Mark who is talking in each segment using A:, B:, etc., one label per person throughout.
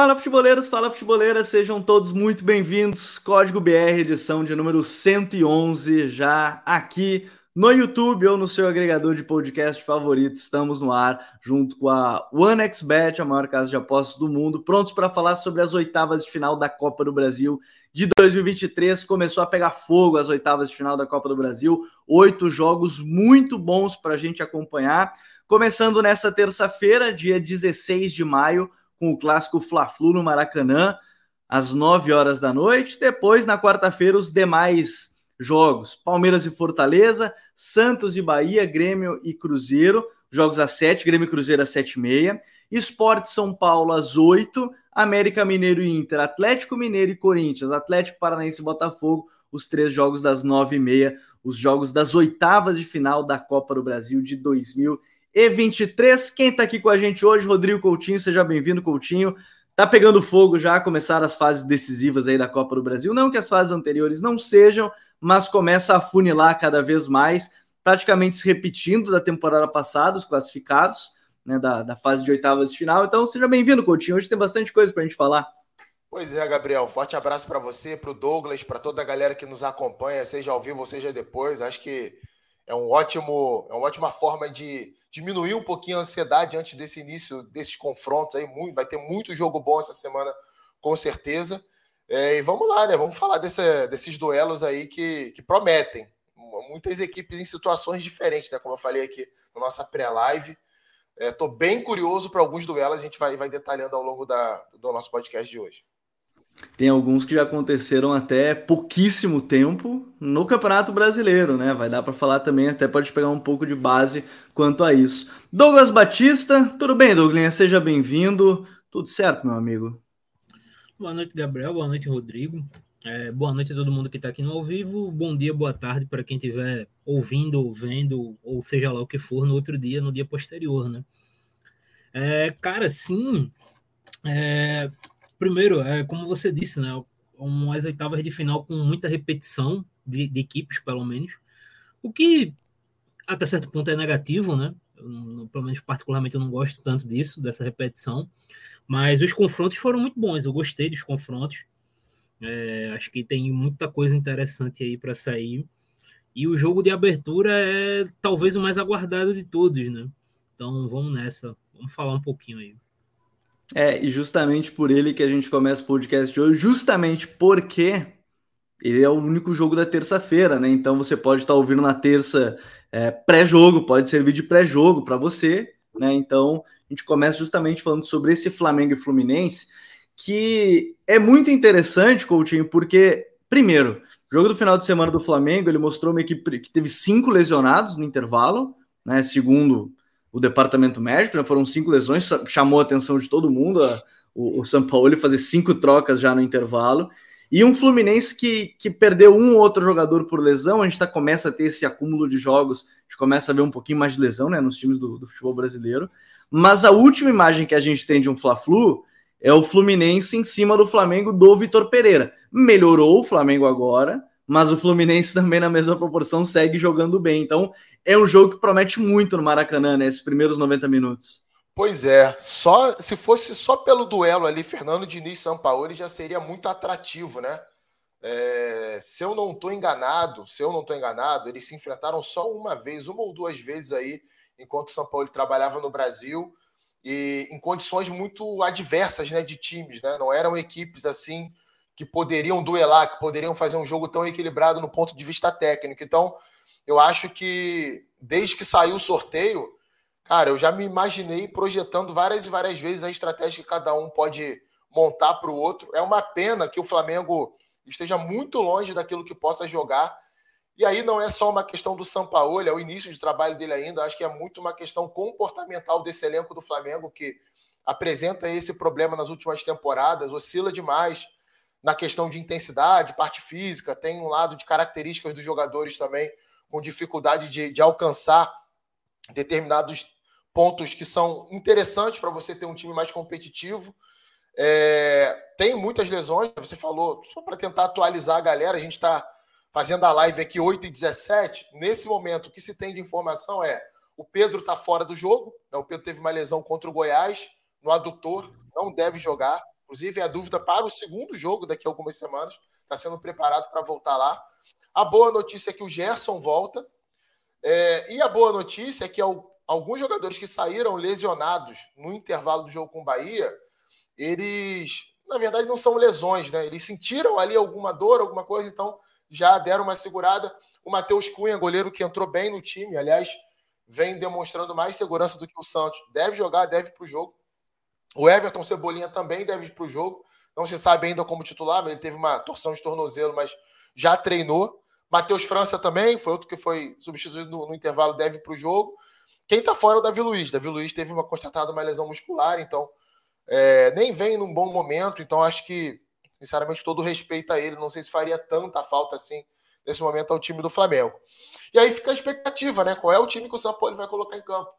A: Fala futeboleiros, fala futeboleiras, sejam todos muito bem-vindos. Código BR, edição de número 111, já aqui no YouTube ou no seu agregador de podcast favorito. Estamos no ar junto com a OneXBet, a maior casa de apostas do mundo, prontos para falar sobre as oitavas de final da Copa do Brasil de 2023. Começou a pegar fogo as oitavas de final da Copa do Brasil, oito jogos muito bons para a gente acompanhar. Começando nessa terça-feira, dia 16 de maio com o clássico Fla-Flu no Maracanã, às 9 horas da noite. Depois, na quarta-feira, os demais jogos: Palmeiras e Fortaleza, Santos e Bahia, Grêmio e Cruzeiro, jogos às 7, Grêmio e Cruzeiro às 7 e meia. Esporte São Paulo às 8, América Mineiro e Inter, Atlético Mineiro e Corinthians, Atlético Paranaense e Botafogo, os três jogos das 9 e meia, os jogos das oitavas de final da Copa do Brasil de 2020 e 23. Quem está aqui com a gente hoje, Rodrigo Coutinho, seja bem-vindo, Coutinho. Tá pegando fogo já, começaram as fases decisivas aí da Copa do Brasil. Não que as fases anteriores não sejam, mas começa a funilar cada vez mais, praticamente se repetindo da temporada passada, os classificados, né, da, da fase de oitavas de final. Então, seja bem-vindo, Coutinho. Hoje tem bastante coisa para a gente falar.
B: Pois é, Gabriel. Forte abraço para você, para o Douglas, para toda a galera que nos acompanha, seja ao vivo ou seja depois. Acho que é um ótimo, é uma ótima forma de diminuir um pouquinho a ansiedade antes desse início desses confrontos aí. Muito, vai ter muito jogo bom essa semana, com certeza. É, e vamos lá, né? Vamos falar desse, desses duelos aí que, que prometem. Muitas equipes em situações diferentes, né? Como eu falei aqui na nossa pré-live. Estou é, bem curioso para alguns duelos, a gente vai, vai detalhando ao longo da, do nosso podcast de hoje.
A: Tem alguns que já aconteceram até pouquíssimo tempo no Campeonato Brasileiro, né? Vai dar para falar também, até pode pegar um pouco de base quanto a isso. Douglas Batista, tudo bem, Douglas? Seja bem-vindo. Tudo certo, meu amigo?
C: Boa noite, Gabriel. Boa noite, Rodrigo. É, boa noite a todo mundo que está aqui no ao vivo. Bom dia, boa tarde para quem estiver ouvindo, vendo, ou seja lá o que for, no outro dia, no dia posterior, né? É, cara, sim. É, primeiro, é, como você disse, né? Umas oitavas de final com muita repetição de, de equipes, pelo menos. O que até certo ponto é negativo, né? Eu, pelo menos particularmente eu não gosto tanto disso, dessa repetição. Mas os confrontos foram muito bons. Eu gostei dos confrontos. É, acho que tem muita coisa interessante aí para sair. E o jogo de abertura é talvez o mais aguardado de todos, né? Então vamos nessa. Vamos falar um pouquinho aí.
A: É, e justamente por ele que a gente começa o podcast de hoje, justamente porque ele é o único jogo da terça-feira, né? Então você pode estar ouvindo na terça é, pré-jogo, pode servir de pré-jogo para você, né? Então a gente começa justamente falando sobre esse Flamengo e Fluminense, que é muito interessante, Coutinho, porque, primeiro, o jogo do final de semana do Flamengo, ele mostrou uma equipe que teve cinco lesionados no intervalo, né? Segundo o departamento médico, né? foram cinco lesões, chamou a atenção de todo mundo a, o, o São Paulo fazer cinco trocas já no intervalo. E um Fluminense que, que perdeu um ou outro jogador por lesão, a gente tá, começa a ter esse acúmulo de jogos, a gente começa a ver um pouquinho mais de lesão né, nos times do, do futebol brasileiro. Mas a última imagem que a gente tem de um Fla-Flu é o Fluminense em cima do Flamengo do Vitor Pereira. Melhorou o Flamengo agora, mas o Fluminense também, na mesma proporção, segue jogando bem. Então, é um jogo que promete muito no Maracanã, né? Esses primeiros 90 minutos.
B: Pois é, só se fosse só pelo duelo ali, Fernando Diniz e Sampaoli já seria muito atrativo, né? É, se eu não estou enganado, se eu não estou enganado, eles se enfrentaram só uma vez, uma ou duas vezes aí, enquanto o São Paulo trabalhava no Brasil, e em condições muito adversas né, de times, né? Não eram equipes assim que poderiam duelar, que poderiam fazer um jogo tão equilibrado no ponto de vista técnico. Então, eu acho que desde que saiu o sorteio, cara, eu já me imaginei projetando várias e várias vezes a estratégia que cada um pode montar para o outro. É uma pena que o Flamengo esteja muito longe daquilo que possa jogar. E aí não é só uma questão do Sampaoli, é o início de trabalho dele ainda, acho que é muito uma questão comportamental desse elenco do Flamengo que apresenta esse problema nas últimas temporadas, oscila demais na questão de intensidade, parte física, tem um lado de características dos jogadores também com dificuldade de, de alcançar determinados pontos que são interessantes para você ter um time mais competitivo. É, tem muitas lesões, você falou, só para tentar atualizar a galera, a gente está fazendo a live aqui 8 e 17. Nesse momento, o que se tem de informação é o Pedro está fora do jogo, né? o Pedro teve uma lesão contra o Goiás no adutor, não deve jogar. Inclusive, é a dúvida para o segundo jogo daqui a algumas semanas. Está sendo preparado para voltar lá. A boa notícia é que o Gerson volta. É, e a boa notícia é que alguns jogadores que saíram lesionados no intervalo do jogo com o Bahia, eles, na verdade, não são lesões, né? Eles sentiram ali alguma dor, alguma coisa, então já deram uma segurada. O Matheus Cunha, goleiro que entrou bem no time, aliás, vem demonstrando mais segurança do que o Santos. Deve jogar, deve para o jogo. O Everton Cebolinha também deve ir para o jogo. Não se sabe ainda como titular, mas ele teve uma torção de tornozelo, mas já treinou. Matheus França também, foi outro que foi substituído no, no intervalo, deve para o jogo. Quem está fora é o Davi Luiz. Davi Luiz teve uma constatada uma lesão muscular, então é, nem vem num bom momento. Então acho que, sinceramente, todo respeito a ele. Não sei se faria tanta falta assim nesse momento ao time do Flamengo. E aí fica a expectativa, né? Qual é o time que o São Paulo vai colocar em campo?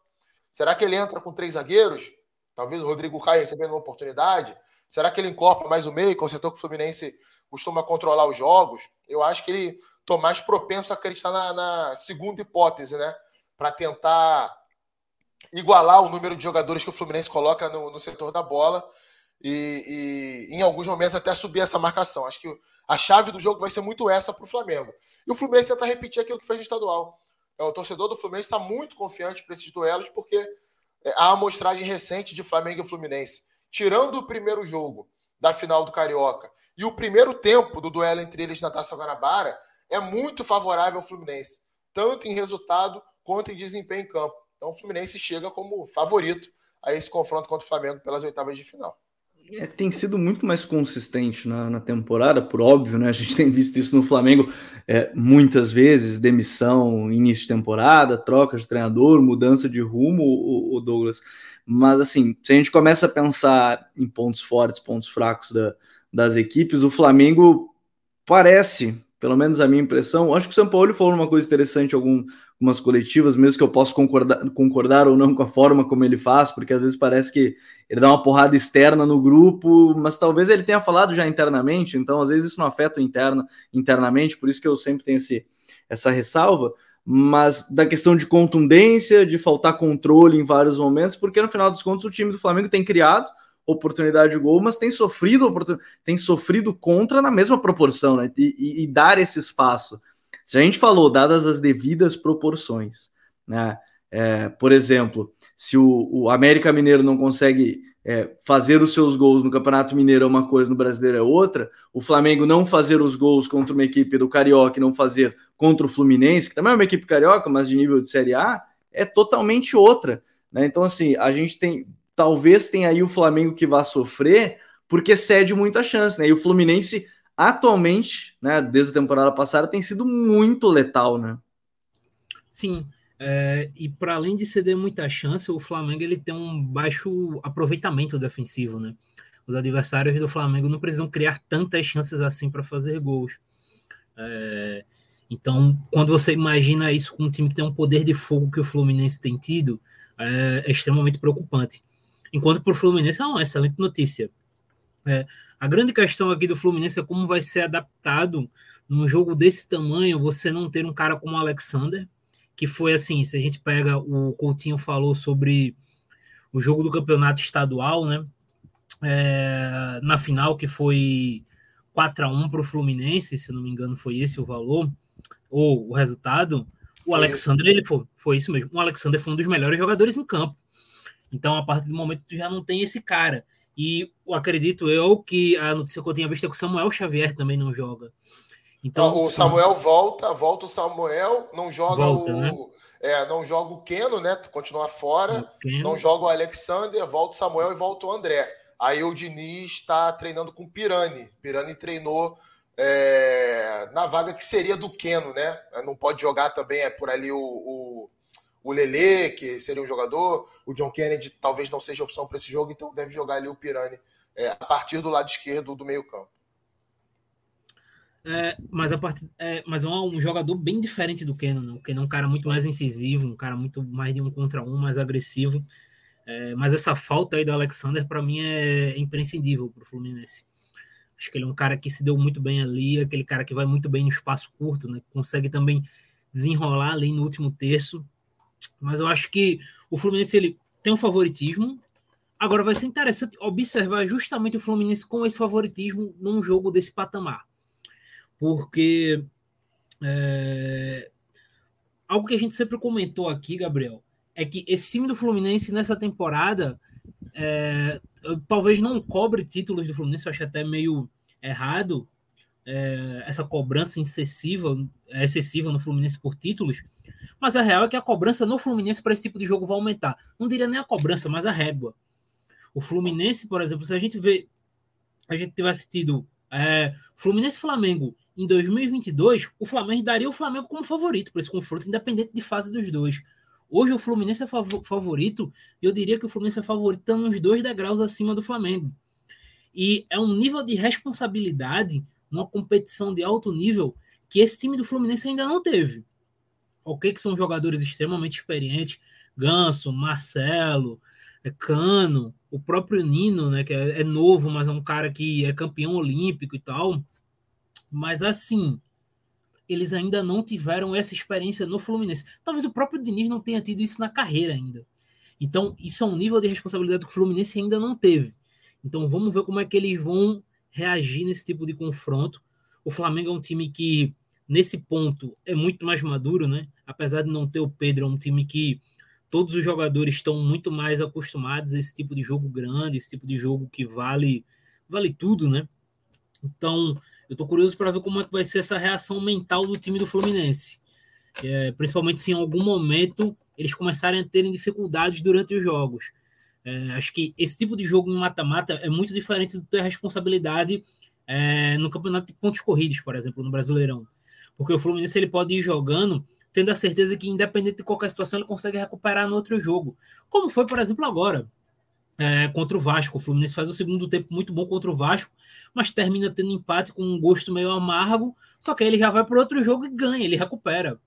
B: Será que ele entra com três zagueiros? Talvez o Rodrigo Caio recebendo uma oportunidade. Será que ele incorpora mais o meio, que o setor que o Fluminense costuma controlar os jogos? Eu acho que ele estou mais propenso a acreditar na, na segunda hipótese, né? Para tentar igualar o número de jogadores que o Fluminense coloca no, no setor da bola e, e, em alguns momentos até subir essa marcação. Acho que a chave do jogo vai ser muito essa para o Flamengo. E o Fluminense tenta repetir aquilo que fez no estadual. É, o torcedor do Fluminense está muito confiante para esses duelos, porque a amostragem recente de Flamengo e Fluminense, tirando o primeiro jogo da final do Carioca e o primeiro tempo do duelo entre eles na Taça Guanabara, é muito favorável ao Fluminense, tanto em resultado quanto em desempenho em campo. Então o Fluminense chega como favorito a esse confronto contra o Flamengo pelas oitavas de final.
A: É, tem sido muito mais consistente na, na, temporada, por óbvio, né? A gente tem visto isso no Flamengo é, muitas vezes: demissão, início de temporada, troca de treinador, mudança de rumo, o, o, Douglas. Mas assim, se a gente começa a pensar em pontos fortes, pontos fracos da, das equipes, o Flamengo parece, pelo menos a minha impressão, acho que o São Paulo falou uma coisa interessante algum, algumas coletivas, mesmo que eu possa concordar, concordar ou não com a forma como ele faz, porque às vezes parece que ele dá uma porrada externa no grupo, mas talvez ele tenha falado já internamente, então às vezes isso não afeta o interno internamente, por isso que eu sempre tenho esse, essa ressalva, mas da questão de contundência, de faltar controle em vários momentos, porque no final dos contos o time do Flamengo tem criado oportunidade de gol, mas tem sofrido tem sofrido contra na mesma proporção, né? E, e, e dar esse espaço. Se a gente falou, dadas as devidas proporções, né? É, por exemplo, se o, o, América Mineiro não consegue é, fazer os seus gols no Campeonato Mineiro é uma coisa, no Brasileiro é outra, o Flamengo não fazer os gols contra uma equipe do Carioca e não fazer contra o Fluminense, que também é uma equipe carioca, mas de nível de Série A, é totalmente outra. Né? Então, assim, a gente tem. Talvez tenha aí o Flamengo que vá sofrer, porque cede muita chance, né? E o Fluminense atualmente, né, desde a temporada passada, tem sido muito letal, né?
C: Sim. É, e para além de ceder muita chance, o Flamengo ele tem um baixo aproveitamento defensivo, né? Os adversários do Flamengo não precisam criar tantas chances assim para fazer gols. É, então, quando você imagina isso com um time que tem um poder de fogo que o Fluminense tem tido, é, é extremamente preocupante. Enquanto para o Fluminense é uma excelente notícia. É, a grande questão aqui do Fluminense é como vai ser adaptado num jogo desse tamanho você não ter um cara como o Alexander, que foi assim, se a gente pega o Coutinho falou sobre o jogo do campeonato estadual, né? É, na final que foi 4 a 1 para o Fluminense, se não me engano foi esse o valor ou o resultado. O Alexander ele foi, foi isso mesmo. O Alexander foi um dos melhores jogadores em campo. Então a partir do momento tu já não tem esse cara e acredito eu que a notícia que eu tinha visto é que o Samuel Xavier também não joga.
B: Então, o Samuel volta, volta o Samuel, não joga volta, o. Né? É, não joga o Keno, né? Continua fora. Não joga o Alexander, volta o Samuel e volta o André. Aí o Diniz está treinando com o Pirani. Pirani treinou é, na vaga que seria do Keno, né? Não pode jogar também, é por ali o, o o Lele, que seria um jogador, o John Kennedy talvez não seja opção para esse jogo, então deve jogar ali o Pirani é, a partir do lado esquerdo do meio-campo.
C: É, mas a part... É, mas é um, jogador bem diferente do Kenan, né? O Kenan é um cara muito Sim. mais incisivo, um cara muito mais de um contra um, mais agressivo. É, mas essa falta aí do Alexander, para mim, é imprescindível para o Fluminense. Acho que ele é um cara que se deu muito bem ali, aquele cara que vai muito bem no espaço curto, né? Consegue também desenrolar ali no último terço. Mas eu acho que o Fluminense ele tem um favoritismo. Agora vai ser interessante observar justamente o Fluminense com esse favoritismo num jogo desse patamar. Porque é, algo que a gente sempre comentou aqui, Gabriel, é que esse time do Fluminense nessa temporada é, talvez não cobre títulos do Fluminense, eu acho até meio errado é, essa cobrança excessiva, excessiva no Fluminense por títulos, mas a real é que a cobrança no Fluminense para esse tipo de jogo vai aumentar. Não diria nem a cobrança, mas a régua. O Fluminense, por exemplo, se a gente vê, a gente tivesse tido é, Fluminense Flamengo em 2022, o Flamengo daria o Flamengo como favorito para esse confronto, independente de fase dos dois. Hoje o Fluminense é favorito, e eu diria que o Fluminense é favorito tá uns dois degraus acima do Flamengo. E é um nível de responsabilidade numa competição de alto nível que esse time do Fluminense ainda não teve. Ok, que são jogadores extremamente experientes, Ganso, Marcelo, é Cano, o próprio Nino, né, que é, é novo, mas é um cara que é campeão olímpico e tal. Mas assim, eles ainda não tiveram essa experiência no Fluminense. Talvez o próprio Diniz não tenha tido isso na carreira ainda. Então, isso é um nível de responsabilidade que o Fluminense ainda não teve. Então, vamos ver como é que eles vão reagir nesse tipo de confronto. O Flamengo é um time que, nesse ponto, é muito mais maduro, né? Apesar de não ter o Pedro, é um time que todos os jogadores estão muito mais acostumados a esse tipo de jogo grande, esse tipo de jogo que vale, vale tudo, né? Então, eu estou curioso para ver como é que vai ser essa reação mental do time do Fluminense. É, principalmente se em algum momento eles começarem a terem dificuldades durante os jogos. É, acho que esse tipo de jogo em mata-mata é muito diferente do ter responsabilidade é, no campeonato de pontos corridos, por exemplo, no Brasileirão. Porque o Fluminense ele pode ir jogando tendo a certeza que, independente de qualquer situação, ele consegue recuperar no outro jogo. Como foi, por exemplo, agora, é, contra o Vasco. O Fluminense faz o segundo tempo muito bom contra o Vasco, mas termina tendo empate com um gosto meio amargo. Só que aí ele já vai para outro jogo e ganha, ele recupera.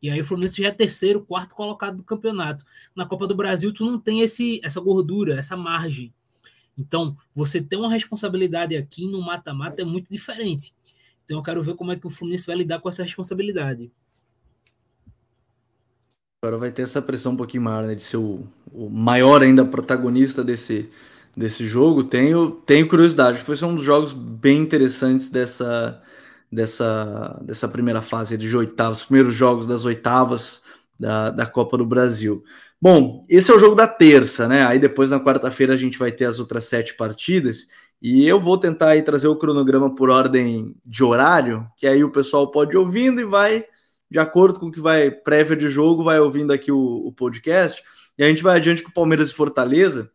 C: E aí o Fluminense já é terceiro, quarto colocado do campeonato. Na Copa do Brasil, tu não tem esse, essa gordura, essa margem. Então, você ter uma responsabilidade aqui no mata-mata é muito diferente. Então, eu quero ver como é que o Fluminense vai lidar com essa responsabilidade.
A: Agora vai ter essa pressão um pouquinho maior, né? De ser o, o maior ainda protagonista desse, desse jogo. Tenho, tenho curiosidade. Foi um dos jogos bem interessantes dessa, dessa, dessa primeira fase de oitavas, os primeiros jogos das oitavas da, da Copa do Brasil. Bom, esse é o jogo da terça, né? Aí depois na quarta-feira a gente vai ter as outras sete partidas. E eu vou tentar aí trazer o cronograma por ordem de horário, que aí o pessoal pode ir ouvindo e vai, de acordo com o que vai prévia de jogo, vai ouvindo aqui o, o podcast. E a gente vai adiante com o Palmeiras e Fortaleza,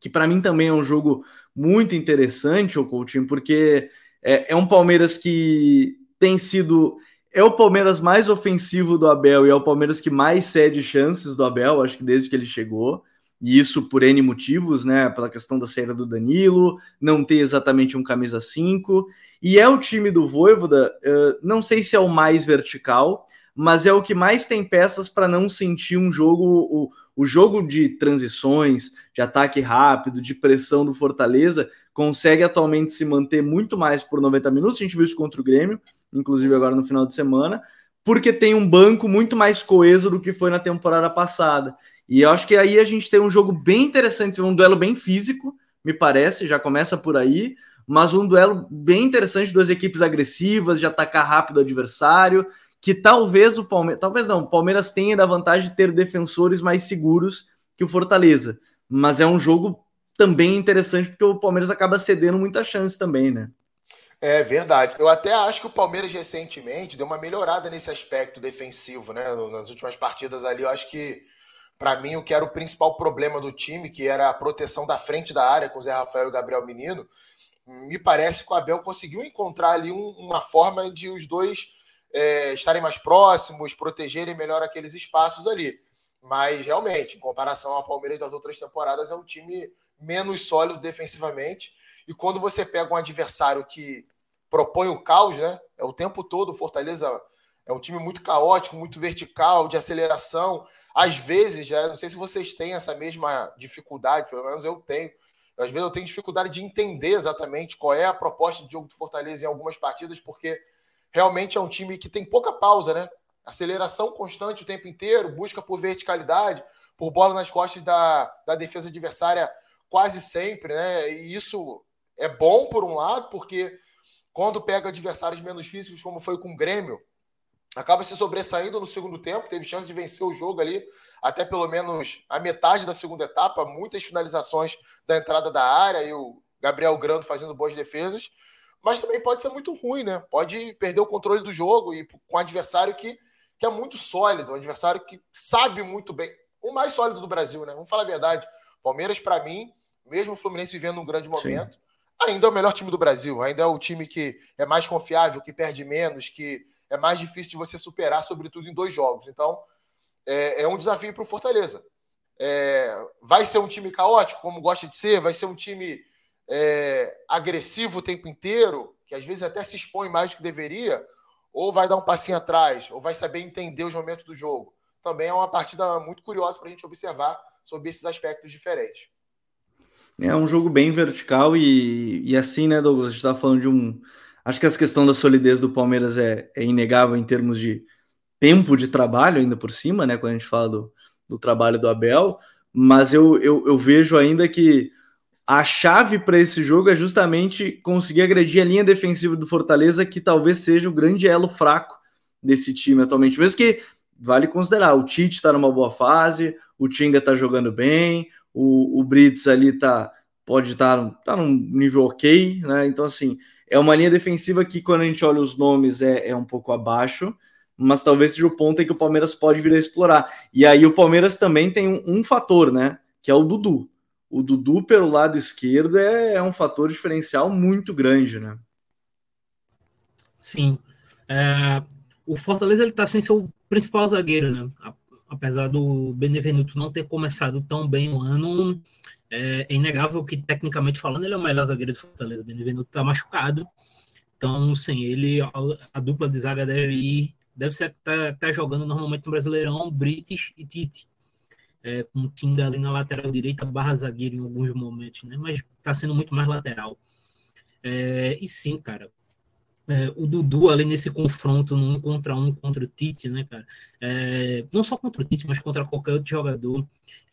A: que para mim também é um jogo muito interessante, o Coutinho, porque é, é um Palmeiras que tem sido. É o Palmeiras mais ofensivo do Abel e é o Palmeiras que mais cede chances do Abel, acho que desde que ele chegou. E isso por N motivos, né? Pela questão da saída do Danilo, não ter exatamente um camisa 5. E é o time do Voivoda, uh, não sei se é o mais vertical, mas é o que mais tem peças para não sentir um jogo, o, o jogo de transições, de ataque rápido, de pressão do Fortaleza, consegue atualmente se manter muito mais por 90 minutos. A gente viu isso contra o Grêmio, inclusive agora no final de semana, porque tem um banco muito mais coeso do que foi na temporada passada. E eu acho que aí a gente tem um jogo bem interessante, um duelo bem físico, me parece, já começa por aí, mas um duelo bem interessante, duas equipes agressivas, de atacar rápido o adversário, que talvez o Palmeiras, talvez não, o Palmeiras tenha da vantagem de ter defensores mais seguros que o Fortaleza, mas é um jogo também interessante porque o Palmeiras acaba cedendo muita chance também, né?
B: É verdade. Eu até acho que o Palmeiras recentemente deu uma melhorada nesse aspecto defensivo, né? Nas últimas partidas ali, eu acho que para mim o que era o principal problema do time, que era a proteção da frente da área com o Zé Rafael e o Gabriel Menino, me parece que o Abel conseguiu encontrar ali um, uma forma de os dois é, estarem mais próximos, protegerem melhor aqueles espaços ali. Mas realmente, em comparação ao Palmeiras das outras temporadas, é um time menos sólido defensivamente. E quando você pega um adversário que propõe o caos, né? É o tempo todo, o Fortaleza é um time muito caótico, muito vertical, de aceleração. Às vezes, já, não sei se vocês têm essa mesma dificuldade, pelo menos eu tenho. Às vezes eu tenho dificuldade de entender exatamente qual é a proposta de jogo do Fortaleza em algumas partidas, porque realmente é um time que tem pouca pausa, né? Aceleração constante o tempo inteiro, busca por verticalidade, por bola nas costas da, da defesa adversária quase sempre, né? E isso é bom por um lado, porque quando pega adversários menos físicos, como foi com o Grêmio, acaba se sobressaindo no segundo tempo, teve chance de vencer o jogo ali, até pelo menos a metade da segunda etapa, muitas finalizações da entrada da área e o Gabriel Grando fazendo boas defesas, mas também pode ser muito ruim, né? Pode perder o controle do jogo e com um adversário que, que é muito sólido, um adversário que sabe muito bem, o mais sólido do Brasil, né? Vamos falar a verdade. Palmeiras, para mim, mesmo o Fluminense vivendo um grande momento, Sim. Ainda é o melhor time do Brasil, ainda é o time que é mais confiável, que perde menos, que é mais difícil de você superar, sobretudo em dois jogos. Então, é, é um desafio para o Fortaleza. É, vai ser um time caótico, como gosta de ser, vai ser um time é, agressivo o tempo inteiro, que às vezes até se expõe mais do que deveria, ou vai dar um passinho atrás, ou vai saber entender os momentos do jogo. Também é uma partida muito curiosa para a gente observar sobre esses aspectos diferentes.
A: É um jogo bem vertical e, e assim, né, Douglas? A gente está falando de um Acho que essa questão da solidez do Palmeiras é, é, inegável em termos de tempo de trabalho, ainda por cima, né? Quando a gente fala do, do trabalho do Abel, mas eu, eu, eu vejo ainda que a chave para esse jogo é justamente conseguir agredir a linha defensiva do Fortaleza, que talvez seja o grande elo fraco desse time atualmente. Mesmo que vale considerar, o Tite está numa boa fase, o Tinga está jogando bem, o, o Brits ali tá, pode estar tá, tá num nível ok, né? Então, assim, é uma linha defensiva que, quando a gente olha os nomes, é, é um pouco abaixo, mas talvez seja o ponto em que o Palmeiras pode vir a explorar. E aí o Palmeiras também tem um, um fator, né? Que é o Dudu. O Dudu pelo lado esquerdo é, é um fator diferencial muito grande, né?
C: Sim. É, o Fortaleza ele está sem seu principal zagueiro, né? Apesar do Benevenuto não ter começado tão bem o ano, é, é, inegável que, tecnicamente falando, ele é o melhor zagueiro do Fortaleza. O Benevenuto está machucado. Então, sem ele, a, a, dupla de zaga deve ir. Deve ser tá, tá jogando normalmente no Brasileirão, Brites e Tite. É, com o Tinga ali na lateral direita, barra zagueiro em alguns momentos, né? Mas está sendo muito mais lateral. É, e sim, cara. É, o Dudu ali nesse confronto um contra um contra o Tite, né, cara? É, não só contra o Tite, mas contra qualquer outro jogador,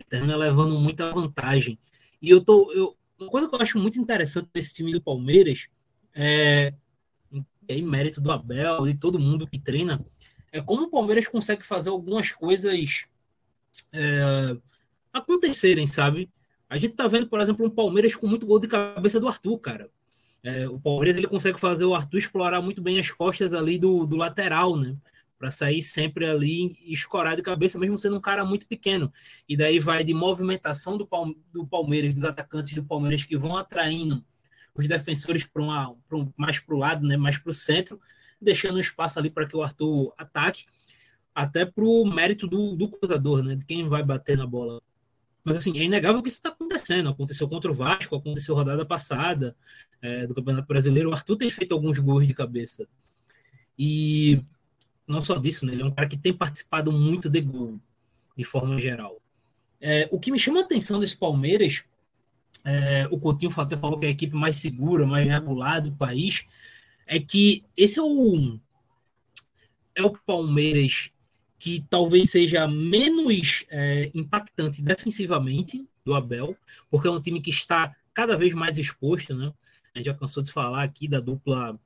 C: termina levando muita vantagem. E eu tô. Eu, uma coisa que eu acho muito interessante desse time do Palmeiras é, é em mérito do Abel e todo mundo que treina, é como o Palmeiras consegue fazer algumas coisas é, acontecerem, sabe? A gente tá vendo, por exemplo, um Palmeiras com muito gol de cabeça do Arthur, cara. É, o Palmeiras ele consegue fazer o Arthur explorar muito bem as costas ali do, do lateral, né? para sair sempre ali e escorar de cabeça, mesmo sendo um cara muito pequeno. E daí vai de movimentação do, do Palmeiras, dos atacantes do Palmeiras que vão atraindo os defensores para um, mais para o lado, né, mais para o centro, deixando um espaço ali para que o Arthur ataque, até para o mérito do, do cruzador, né, de quem vai bater na bola. Mas assim, é inegável que isso está acontecendo. Aconteceu contra o Vasco, aconteceu rodada passada é, do Campeonato Brasileiro. O Arthur tem feito alguns gols de cabeça. E não só disso, né? Ele é um cara que tem participado muito de gol, de forma geral. É, o que me chama a atenção desse Palmeiras, é, o Coutinho até falou que é a equipe mais segura, mais regulada do país, é que esse é o, é o Palmeiras que talvez seja menos é, impactante defensivamente do Abel, porque é um time que está cada vez mais exposto, né? A gente já cansou de falar aqui da dupla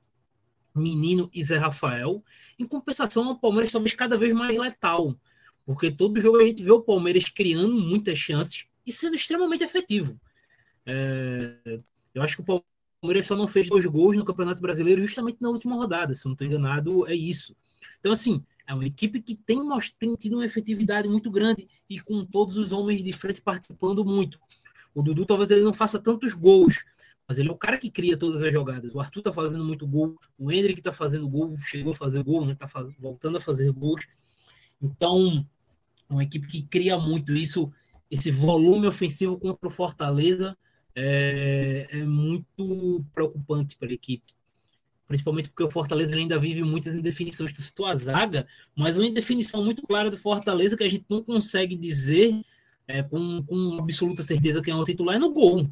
C: Menino e Zé Rafael. Em compensação, o Palmeiras talvez cada vez mais letal, porque todo jogo a gente vê o Palmeiras criando muitas chances e sendo extremamente efetivo. É, eu acho que o Palmeiras só não fez dois gols no Campeonato Brasileiro justamente na última rodada, se não estou enganado, é isso. Então, assim, é uma equipe que tem, tem tido uma efetividade muito grande e com todos os homens de frente participando muito. O Dudu talvez ele não faça tantos gols, mas ele é o cara que cria todas as jogadas. O Arthur tá fazendo muito gol, o Hendrick tá fazendo gol, chegou a fazer gol, né? Tá faz... voltando a fazer gols. Então, uma equipe que cria muito isso, esse volume ofensivo contra o Fortaleza é, é muito preocupante para a equipe. Principalmente porque o Fortaleza ainda vive muitas indefinições. Tu citou a zaga, mas uma indefinição muito clara do Fortaleza que a gente não consegue dizer é, com, com absoluta certeza quem é o titular é no gol.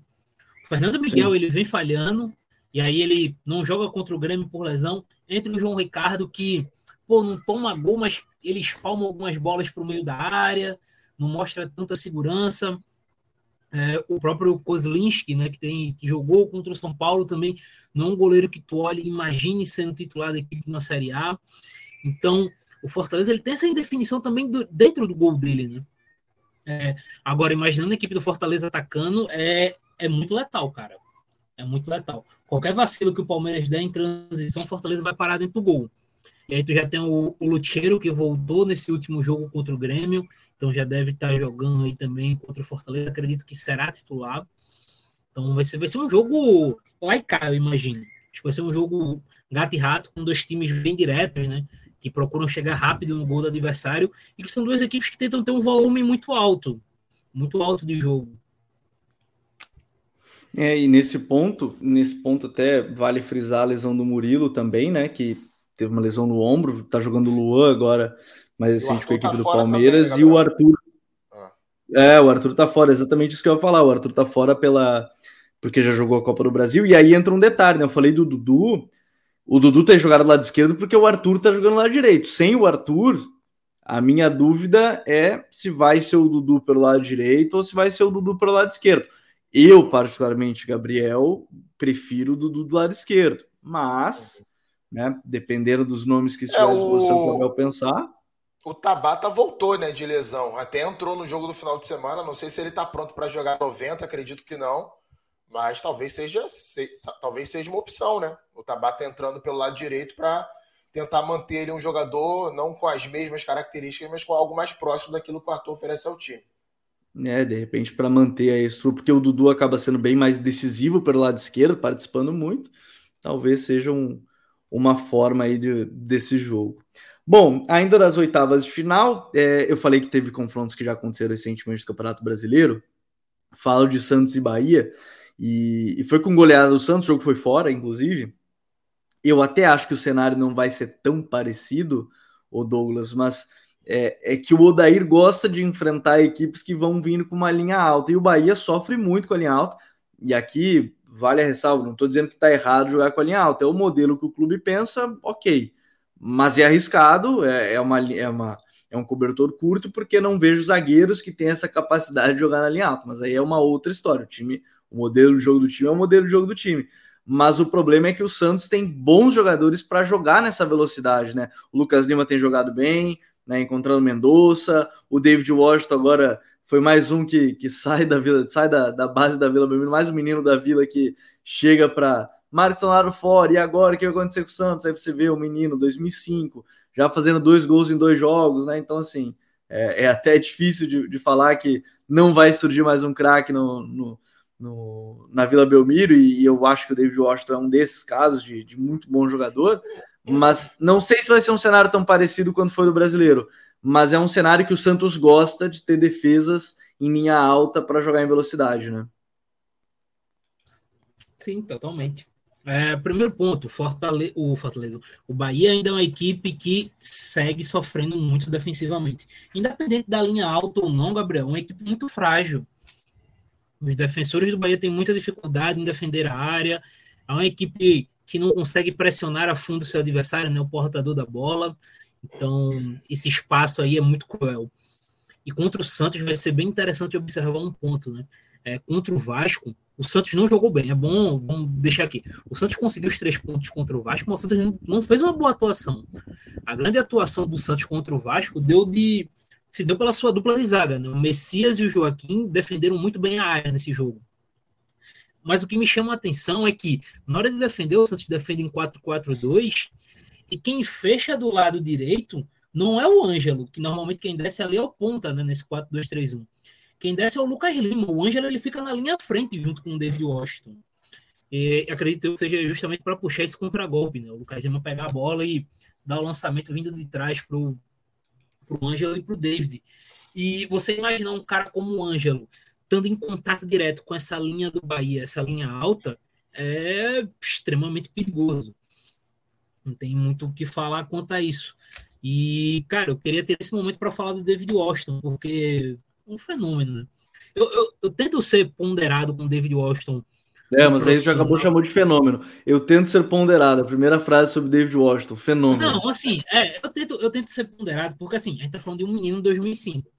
C: Fernando Miguel, Sim. ele vem falhando, e aí ele não joga contra o Grêmio por lesão. Entre o João Ricardo, que pô, não toma gol, mas ele espalma algumas bolas para o meio da área, não mostra tanta segurança. É, o próprio Kozlinski, né, que, tem, que jogou contra o São Paulo também, não é um goleiro que tu olha imagine sendo titular da equipe na Série A. Então, o Fortaleza ele tem essa indefinição também do, dentro do gol dele, né? É, agora, imaginando a equipe do Fortaleza atacando, é, é muito letal, cara. É muito letal. Qualquer vacilo que o Palmeiras der em transição, o Fortaleza vai parar dentro do gol. E aí tu já tem o, o que voltou nesse último jogo contra o Grêmio, então já deve estar jogando aí também contra o Fortaleza. Acredito que será titular. Então vai ser, vai ser um jogo laicar, eu imagino. Acho que vai ser um jogo gato e rato, com dois times bem diretos, né? Que procuram chegar rápido no gol do adversário e que são duas equipes que tentam ter um volume muito alto, muito alto de jogo.
A: É, e nesse ponto, nesse ponto até vale frisar a lesão do Murilo também, né? Que teve uma lesão no ombro, tá jogando o Luan agora, mas assim, com a equipe tá do Palmeiras, também, e o Arthur. Ah. É, o Arthur tá fora, exatamente isso que eu ia falar. O Arthur tá fora pela. Porque já jogou a Copa do Brasil, e aí entra um detalhe, né? Eu falei do Dudu. O Dudu tem jogado do lado esquerdo porque o Arthur tá jogando do lado direito. Sem o Arthur, a minha dúvida é se vai ser o Dudu pelo lado direito ou se vai ser o Dudu pelo lado esquerdo. Eu, particularmente, Gabriel, prefiro o Dudu do lado esquerdo. Mas, né, dependendo dos nomes que estiver é, à disposição o... Gabriel pensar.
B: O Tabata voltou, né, de lesão. Até entrou no jogo do final de semana. Não sei se ele está pronto para jogar 90, acredito que não. Mas talvez seja, se, talvez seja uma opção, né? O Tabata entrando pelo lado direito para tentar manter ele um jogador não com as mesmas características, mas com algo mais próximo daquilo que o Arthur oferece ao time
A: né, de repente para manter a estrutura, porque o Dudu acaba sendo bem mais decisivo pelo lado esquerdo, participando muito, talvez seja um, uma forma aí de, desse jogo. Bom, ainda das oitavas de final, é, eu falei que teve confrontos que já aconteceram recentemente no Campeonato Brasileiro, falo de Santos e Bahia, e, e foi com goleada do Santos, o jogo foi fora, inclusive, eu até acho que o cenário não vai ser tão parecido, o Douglas, mas é, é, que o Odair gosta de enfrentar equipes que vão vindo com uma linha alta e o Bahia sofre muito com a linha alta. E aqui vale a ressalva, não estou dizendo que está errado jogar com a linha alta, é o modelo que o clube pensa, ok, mas é arriscado, é, é, uma, é, uma, é um cobertor curto porque não vejo zagueiros que têm essa capacidade de jogar na linha alta, mas aí é uma outra história. O time, o modelo de jogo do time é o modelo de jogo do time. Mas o problema é que o Santos tem bons jogadores para jogar nessa velocidade, né? O Lucas Lima tem jogado bem, né, encontrando Mendonça, o David Washington agora foi mais um que, que sai da vila, sai da, da base da Vila Belmiro, mais um menino da vila que chega para Marcos Laro fora, e agora o que vai acontecer com o Santos? Aí você vê o menino, 2005, já fazendo dois gols em dois jogos, né? Então, assim, é, é até difícil de, de, falar que não vai surgir mais um craque no, no, no, na Vila Belmiro, e, e, eu acho que o David Washington é um desses casos de, de muito bom jogador, mas não sei se vai ser um cenário tão parecido quanto foi do brasileiro. Mas é um cenário que o Santos gosta de ter defesas em linha alta para jogar em velocidade, né?
C: Sim, totalmente. É, primeiro ponto, Fortale o Fortaleza. O Bahia ainda é uma equipe que segue sofrendo muito defensivamente. Independente da linha alta ou não, Gabriel, é uma equipe muito frágil. Os defensores do Bahia têm muita dificuldade em defender a área. É uma equipe que não consegue pressionar a fundo seu adversário, né, o portador da bola. Então, esse espaço aí é muito cruel. E contra o Santos vai ser bem interessante observar um ponto, né? É, contra o Vasco, o Santos não jogou bem. É bom, vamos deixar aqui. O Santos conseguiu os três pontos contra o Vasco, mas o Santos não, fez uma boa atuação. A grande atuação do Santos contra o Vasco deu de se deu pela sua dupla de zaga. Né? O Messias e o Joaquim defenderam muito bem a área nesse jogo. Mas o que me chama a atenção é que, na hora de defender, o Santos defende em 4-4-2, e quem fecha do lado direito não é o Ângelo, que normalmente quem desce ali é o ponta, né, nesse 4-2-3-1. Quem desce é o Lucas Lima. O Ângelo ele fica na linha frente junto com o David Washington. E acredito que seja justamente para puxar esse contragolpe, né? O Lucas Lima pegar a bola e dar o lançamento vindo de trás pro, pro Ângelo e pro David. E você imaginar um cara como o Ângelo estando em contato direto com essa linha do Bahia, essa linha alta, é extremamente perigoso. Não tem muito o que falar quanto a isso. E, cara, eu queria ter esse momento para falar do David Washington, porque um fenômeno. Né? Eu, eu, eu, tento ser ponderado com David Washington.
A: É, mas aí já acabou chamou de fenômeno. Eu tento ser ponderado. A primeira frase sobre David Washington, fenômeno.
C: Não, assim, é, eu tento, eu tento ser ponderado, porque assim, a gente tá falando de um menino em 2005.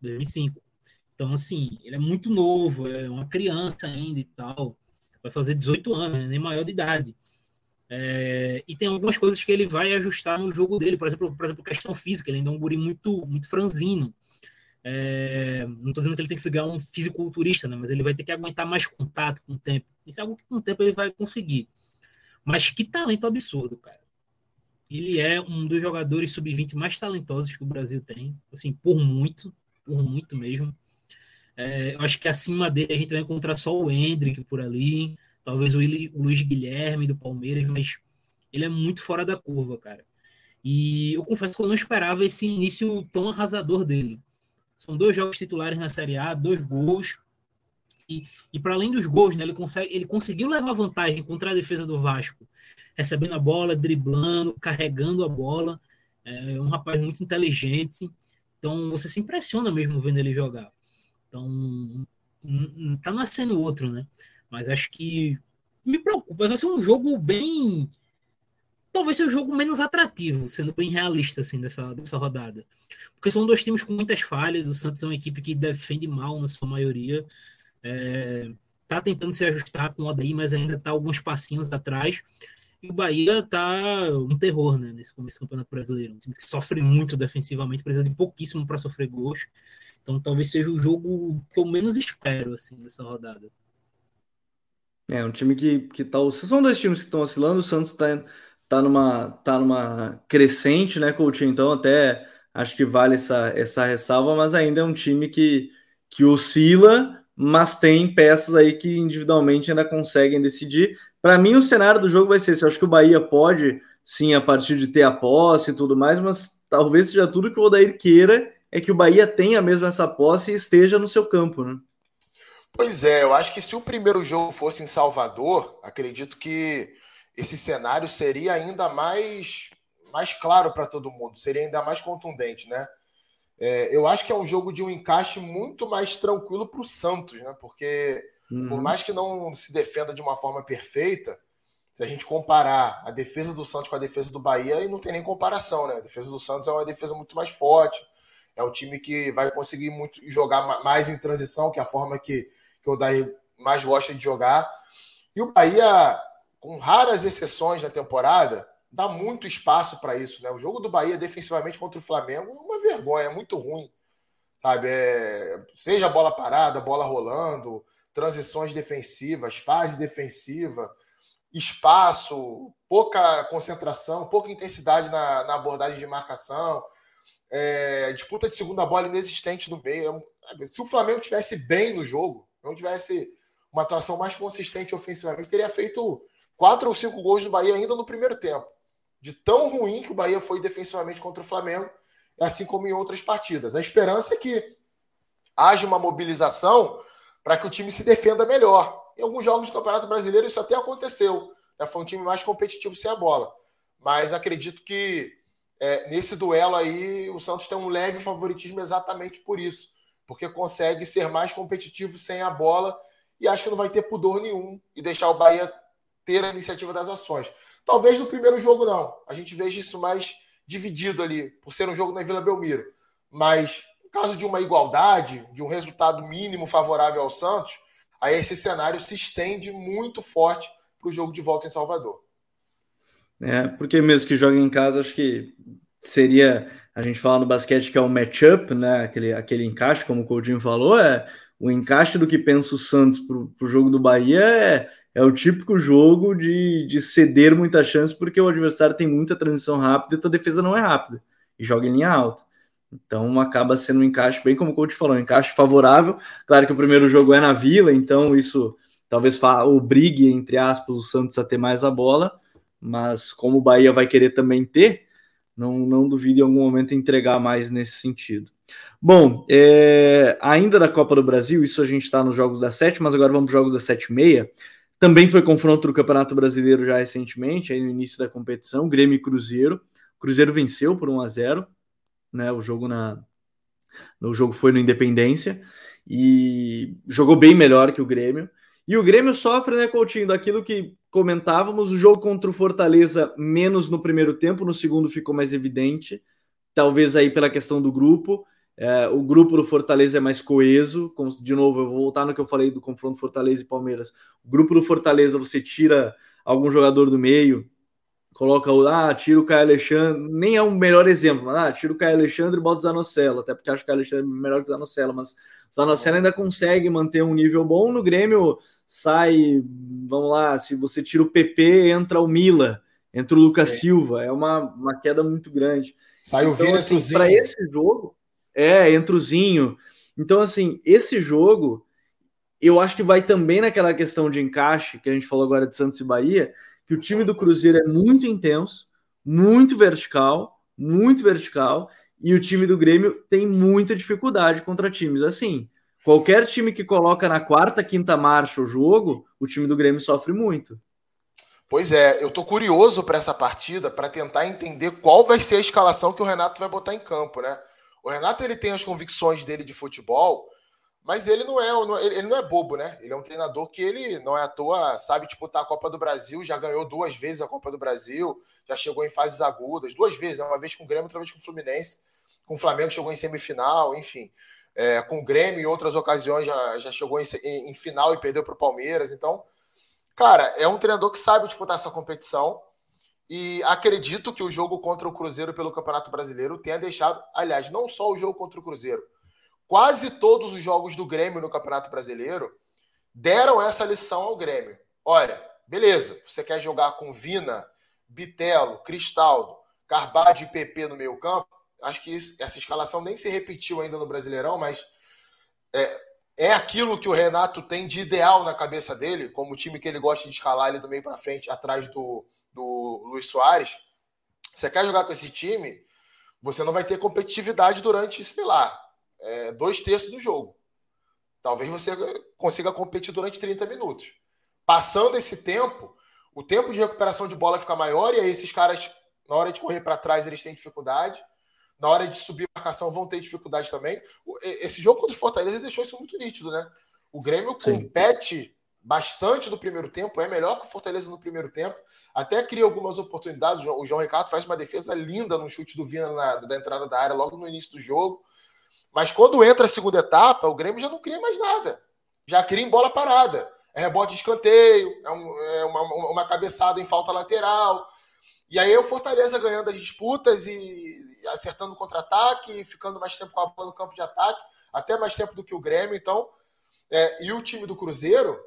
C: 2005. Então, assim, ele é muito novo, é uma criança ainda e tal. Vai fazer 18 anos, né? nem maior de idade. É, e tem algumas coisas que ele vai ajustar no jogo dele, por exemplo, por exemplo questão física, ele ainda é um guri muito, muito franzino. É, não estou dizendo que ele tem que ficar um fisiculturista, né, mas ele vai ter que aguentar mais contato com o tempo. Isso é algo que com o tempo ele vai conseguir. Mas que talento absurdo, cara. Ele é um dos jogadores sub-20 mais talentosos que o Brasil tem, assim, por muito, por muito mesmo. É, eu acho que acima dele a gente vai encontrar só o Hendrick por ali, talvez o, o Luiz Guilherme do Palmeiras, mas ele é muito fora da curva, cara. E eu confesso que eu não esperava esse início tão arrasador dele. São dois jogos titulares na Série A, dois gols. E, e para além dos gols, né, ele, consegue, ele conseguiu levar vantagem contra a defesa do Vasco, recebendo a bola, driblando, carregando a bola. É um rapaz muito inteligente. Então você se impressiona mesmo vendo ele jogar. Então tá nascendo outro, né? Mas acho que me preocupa. Vai ser um jogo bem. Talvez seja o jogo menos atrativo, sendo bem realista assim, dessa, dessa rodada. Porque são dois times com muitas falhas. O Santos é uma equipe que defende mal na sua maioria. É, tá tentando se ajustar com o Odaí, mas ainda tá alguns passinhos atrás. E o Bahia tá um terror, né, nesse começo do Campeonato Brasileiro. Um time que sofre muito defensivamente, precisa de pouquíssimo para sofrer gols. Então talvez seja o jogo que eu menos espero, assim, dessa rodada.
A: É, um time que, que tá. São dois times que estão oscilando. O Santos tá, tá, numa, tá numa crescente, né, Coutinho? Então, até acho que vale essa, essa ressalva, mas ainda é um time que, que oscila, mas tem peças aí que individualmente ainda conseguem decidir. Para mim, o cenário do jogo vai ser esse. Eu acho que o Bahia pode, sim, a partir de ter a posse e tudo mais, mas talvez seja tudo que o Odair queira é que o Bahia tenha mesmo essa posse e esteja no seu campo, né?
B: Pois é, eu acho que se o primeiro jogo fosse em Salvador, acredito que esse cenário seria ainda mais, mais claro para todo mundo, seria ainda mais contundente, né? É, eu acho que é um jogo de um encaixe muito mais tranquilo para o Santos, né? Porque uhum. por mais que não se defenda de uma forma perfeita, se a gente comparar a defesa do Santos com a defesa do Bahia, aí não tem nem comparação, né? A defesa do Santos é uma defesa muito mais forte, é um time que vai conseguir muito jogar mais em transição, que é a forma que, que o Daí mais gosta de jogar. E o Bahia, com raras exceções na temporada, dá muito espaço para isso. Né? O jogo do Bahia defensivamente contra o Flamengo é uma vergonha, é muito ruim. Sabe? É, seja bola parada, bola rolando, transições defensivas, fase defensiva, espaço, pouca concentração, pouca intensidade na, na abordagem de marcação é, disputa de segunda bola inexistente no meio. É se o Flamengo tivesse bem no jogo, não tivesse uma atuação mais consistente ofensivamente, teria feito quatro ou cinco gols do Bahia ainda no primeiro tempo. De tão ruim que o Bahia foi defensivamente contra o Flamengo, assim como em outras partidas. A esperança é que haja uma mobilização para que o time se defenda melhor. Em alguns jogos do Campeonato Brasileiro isso até aconteceu. Né? Foi um time mais competitivo sem a bola. Mas acredito que é, nesse duelo aí, o Santos tem um leve favoritismo exatamente por isso, porque consegue ser mais competitivo sem a bola e acho que não vai ter pudor nenhum e deixar o Bahia ter a iniciativa das ações. Talvez no primeiro jogo não, a gente veja isso mais dividido ali, por ser um jogo na Vila Belmiro. Mas no caso de uma igualdade, de um resultado mínimo favorável ao Santos, aí esse cenário se estende muito forte para o jogo de volta em Salvador.
A: É, porque mesmo que jogue em casa, acho que seria a gente fala no basquete que é o matchup, né? Aquele, aquele encaixe, como o Coutinho falou, é o encaixe do que pensa o Santos para o jogo do Bahia é, é o típico jogo de, de ceder muita chance, porque o adversário tem muita transição rápida e a defesa não é rápida e joga em linha alta. Então acaba sendo um encaixe, bem como o coach falou, um encaixe favorável. Claro que o primeiro jogo é na Vila, então isso talvez obrigue, entre aspas, o Santos a ter mais a bola, mas como o Bahia vai querer também ter, não, não duvido em algum momento entregar mais nesse sentido. Bom, é, ainda da Copa do Brasil, isso a gente está nos jogos da sete, mas agora vamos para os jogos da sete e meia. Também foi confronto do Campeonato Brasileiro já recentemente, aí no início da competição, Grêmio e Cruzeiro. Cruzeiro venceu por 1 a 0 né? O jogo na o jogo foi no Independência e jogou bem melhor que o Grêmio. E o Grêmio sofre, né, Coutinho, daquilo que comentávamos, o jogo contra o Fortaleza menos no primeiro tempo, no segundo ficou mais evidente, talvez aí pela questão do grupo. É, o grupo do Fortaleza é mais coeso. De novo, eu vou voltar no que eu falei do confronto Fortaleza e Palmeiras. O grupo do Fortaleza, você tira algum jogador do meio, coloca o. Ah, tira o Caio Alexandre. Nem é o melhor exemplo, mas ah, tira o Caio Alexandre e bota o Zanocelo. Até porque acho que o Caio Alexandre é melhor que o Zanocelo, mas o Zanocelo ainda consegue manter um nível bom. No Grêmio sai, vamos lá, se você tira o PP, entra o Mila, entra o Lucas Sim. Silva. É uma, uma queda muito grande.
B: Sai o então,
A: assim, Para esse jogo é, entra o Zinho. Então, assim, esse jogo, eu acho que vai também naquela questão de encaixe, que a gente falou agora de Santos e Bahia, que o time do Cruzeiro é muito intenso, muito vertical, muito vertical, e o time do Grêmio tem muita dificuldade contra times assim. Qualquer time que coloca na quarta, quinta marcha o jogo, o time do Grêmio sofre muito.
B: Pois é, eu tô curioso para essa partida para tentar entender qual vai ser a escalação que o Renato vai botar em campo, né? O Renato ele tem as convicções dele de futebol, mas ele não é, ele não é bobo, né? Ele é um treinador que ele não é à toa, sabe disputar a Copa do Brasil, já ganhou duas vezes a Copa do Brasil, já chegou em fases agudas, duas vezes, né? uma vez com o Grêmio, outra vez com o Fluminense. Com o Flamengo chegou em semifinal, enfim. É, com o Grêmio em outras ocasiões já, já chegou em, em, em final e perdeu para o Palmeiras. Então, cara, é um treinador que sabe disputar essa competição. E acredito que o jogo contra o Cruzeiro pelo Campeonato Brasileiro tenha deixado, aliás, não só o jogo contra o Cruzeiro, quase todos os jogos do Grêmio no Campeonato Brasileiro deram essa lição ao Grêmio. Olha, beleza, você quer jogar com Vina, Bitelo, Cristaldo, Carbade e PP no meio campo? Acho que isso, essa escalação nem se repetiu ainda no Brasileirão, mas é, é aquilo que o Renato tem de ideal na cabeça dele, como o time que ele gosta de escalar ele do meio para frente, atrás do, do Luiz Soares, você quer jogar com esse time, você não vai ter competitividade durante, sei lá, é, dois terços do jogo. Talvez você consiga competir durante 30 minutos. Passando esse tempo, o tempo de recuperação de bola fica maior e aí esses caras, na hora de correr para trás, eles têm dificuldade. Na hora de subir marcação, vão ter dificuldade também. Esse jogo contra o Fortaleza deixou isso muito nítido, né? O Grêmio Sim. compete bastante no primeiro tempo, é melhor que o Fortaleza no primeiro tempo, até cria algumas oportunidades. O João Ricardo faz uma defesa linda no chute do Vina na, da entrada da área logo no início do jogo. Mas quando entra a segunda etapa, o Grêmio já não cria mais nada. Já cria em bola parada. É rebote de escanteio, é, um, é uma, uma, cabeçada em falta lateral. E aí o Fortaleza ganhando as disputas e, e acertando o contra-ataque, ficando mais tempo com a bola no campo de ataque, até mais tempo do que o Grêmio. Então, é, e o time do Cruzeiro,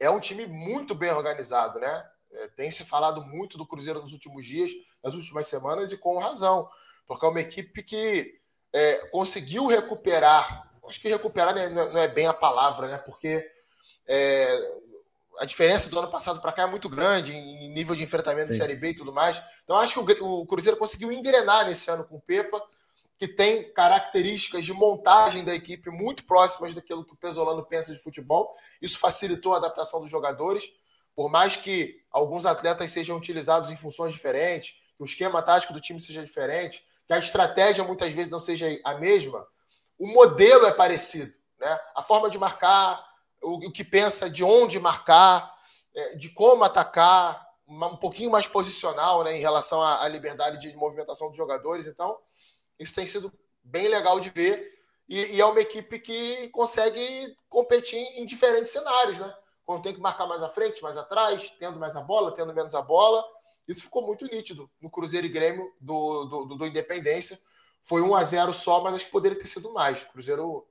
B: é um time muito bem organizado, né? É, tem se falado muito do Cruzeiro nos últimos dias, nas últimas semanas, e com razão, porque é uma equipe que é, conseguiu recuperar. Acho que recuperar né, não é bem a palavra, né? Porque é, a diferença do ano passado para cá é muito grande em nível de enfrentamento Sim. de Série B e tudo mais. Então, acho que o, o Cruzeiro conseguiu engrenar nesse ano com o Pepa que tem características de montagem da equipe muito próximas daquilo que o Pesolano pensa de futebol. Isso facilitou a adaptação dos jogadores, por mais que alguns atletas sejam utilizados em funções diferentes, que o esquema tático do time seja diferente, que a estratégia muitas vezes não seja a mesma, o modelo é parecido. Né? A forma de marcar, o, que pensa de onde marcar, é, de como atacar, um pouquinho mais posicional né, em relação à liberdade de movimentação dos jogadores. Então, isso tem sido bem legal de ver. E, e, é uma equipe que consegue competir em diferentes cenários, né? Quando tem que marcar mais à frente, mais atrás, tendo mais a bola, tendo menos a bola. Isso ficou muito nítido no Cruzeiro e Grêmio do, do, do, do Independência. Foi 1 a 0 só, mas acho que poderia ter sido mais. O Cruzeiro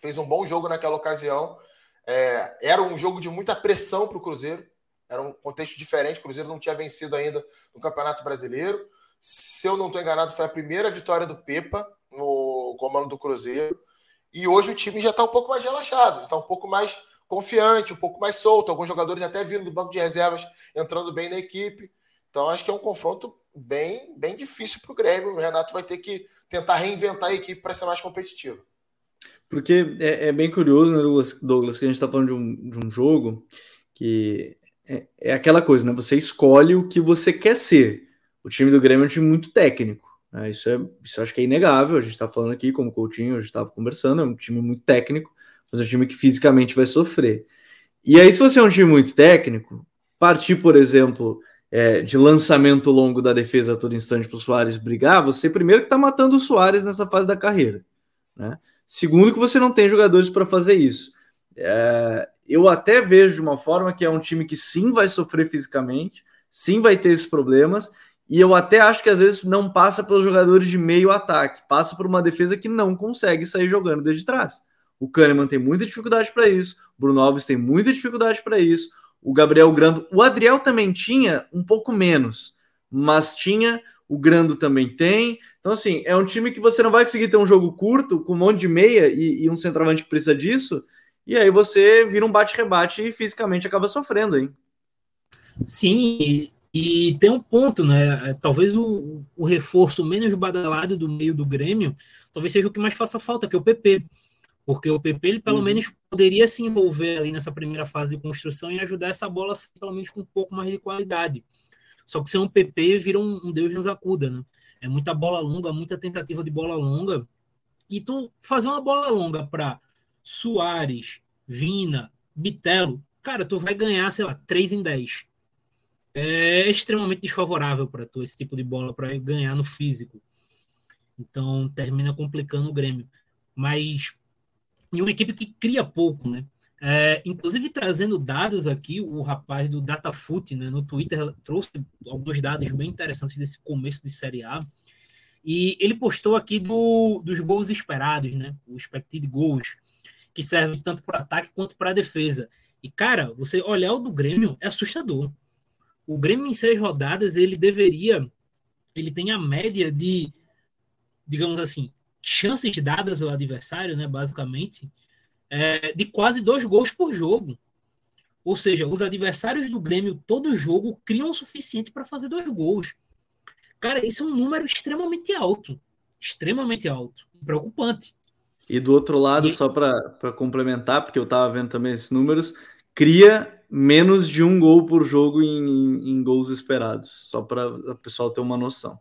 B: fez um bom jogo naquela ocasião. É, era um jogo de muita pressão para o Cruzeiro. Era um contexto diferente. O Cruzeiro não tinha vencido ainda no Campeonato Brasileiro. Se eu não estou enganado, foi a primeira vitória do Pepa no comando do Cruzeiro. E hoje o time já está um pouco mais relaxado, está um pouco mais confiante, um pouco mais solto. Alguns jogadores até vindo do banco de reservas, entrando bem na equipe. Então acho que é um confronto bem, bem difícil para o Grêmio. O Renato vai ter que tentar reinventar a equipe para ser mais competitiva.
A: Porque é, é, bem curioso, né, Douglas, Douglas que a gente está falando de um, de um jogo que é, é aquela coisa, né? Você escolhe o que você quer ser o time do Grêmio é um time muito técnico. Né? Isso, é, isso acho que é inegável. A gente está falando aqui, como Coutinho, a gente estava conversando, é um time muito técnico, mas é um time que fisicamente vai sofrer. E aí, se você é um time muito técnico, partir, por exemplo, é, de lançamento longo da defesa a todo instante para o Soares brigar, você primeiro que está matando o Soares nessa fase da carreira. Né? Segundo, que você não tem jogadores para fazer isso. É, eu até vejo de uma forma que é um time que sim vai sofrer fisicamente, sim vai ter esses problemas, e eu até acho que às vezes não passa pelos jogadores de meio ataque, passa por uma defesa que não consegue sair jogando desde trás. O Kahneman tem muita dificuldade para isso, o Bruno Alves tem muita dificuldade para isso, o Gabriel Grando, o Adriel também tinha um pouco menos, mas tinha, o Grando também tem. Então, assim, é um time que você não vai conseguir ter um jogo curto, com um monte de meia e, e um centroavante que precisa disso, e aí você vira um bate-rebate e fisicamente acaba sofrendo, hein?
C: Sim, e, tem um ponto, né? Talvez o, o reforço menos badalado do meio do Grêmio, talvez seja o que mais faça falta, que é o PP. Porque o PP, ele pelo uhum. menos poderia se envolver ali nessa primeira fase de construção e ajudar essa bola, pelo menos com um pouco mais de qualidade. Só que ser um PP vira um, um Deus nos acuda, né? É muita bola longa, muita tentativa de bola longa. E tu fazer uma bola longa para Soares, Vina, Bitelo, cara, tu vai ganhar, sei lá, 3 em 10. É extremamente desfavorável para tu esse tipo de bola para ganhar no físico. Então termina complicando o Grêmio. Mas e uma equipe que cria pouco, né? É, inclusive trazendo dados aqui, o rapaz do Datafoot, né, no Twitter trouxe alguns dados bem interessantes desse começo de Série A. E ele postou aqui do, dos gols esperados, né? O expected goals, que serve tanto para ataque quanto para defesa. E cara, você olhar o do Grêmio é assustador. O Grêmio em seis rodadas ele deveria, ele tem a média de, digamos assim, chances dadas ao adversário, né, basicamente, é, de quase dois gols por jogo. Ou seja, os adversários do Grêmio, todo jogo, criam o suficiente para fazer dois gols. Cara, isso é um número extremamente alto. Extremamente alto. Preocupante.
A: E do outro lado, e... só para complementar, porque eu estava vendo também esses números, cria menos de um gol por jogo em, em gols esperados. Só para o pessoal ter uma noção.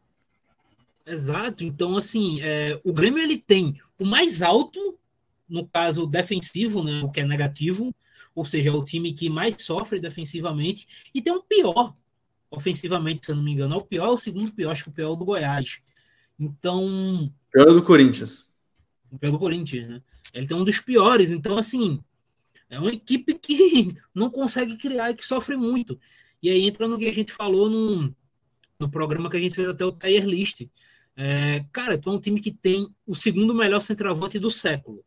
C: Exato. Então, assim, é, o Grêmio ele tem o mais alto, no caso defensivo, né, o que é negativo, ou seja, é o time que mais sofre defensivamente, e tem um pior ofensivamente, se eu não me engano. É o pior, é o segundo pior, acho que o pior é o do Goiás. Então.
A: Pior é do Corinthians.
C: O pior do Corinthians, né? Ele tem um dos piores. Então, assim, é uma equipe que não consegue criar e que sofre muito. E aí entra no que a gente falou no, no programa que a gente fez até o tier list. É, cara, tu é um time que tem o segundo melhor centroavante do século.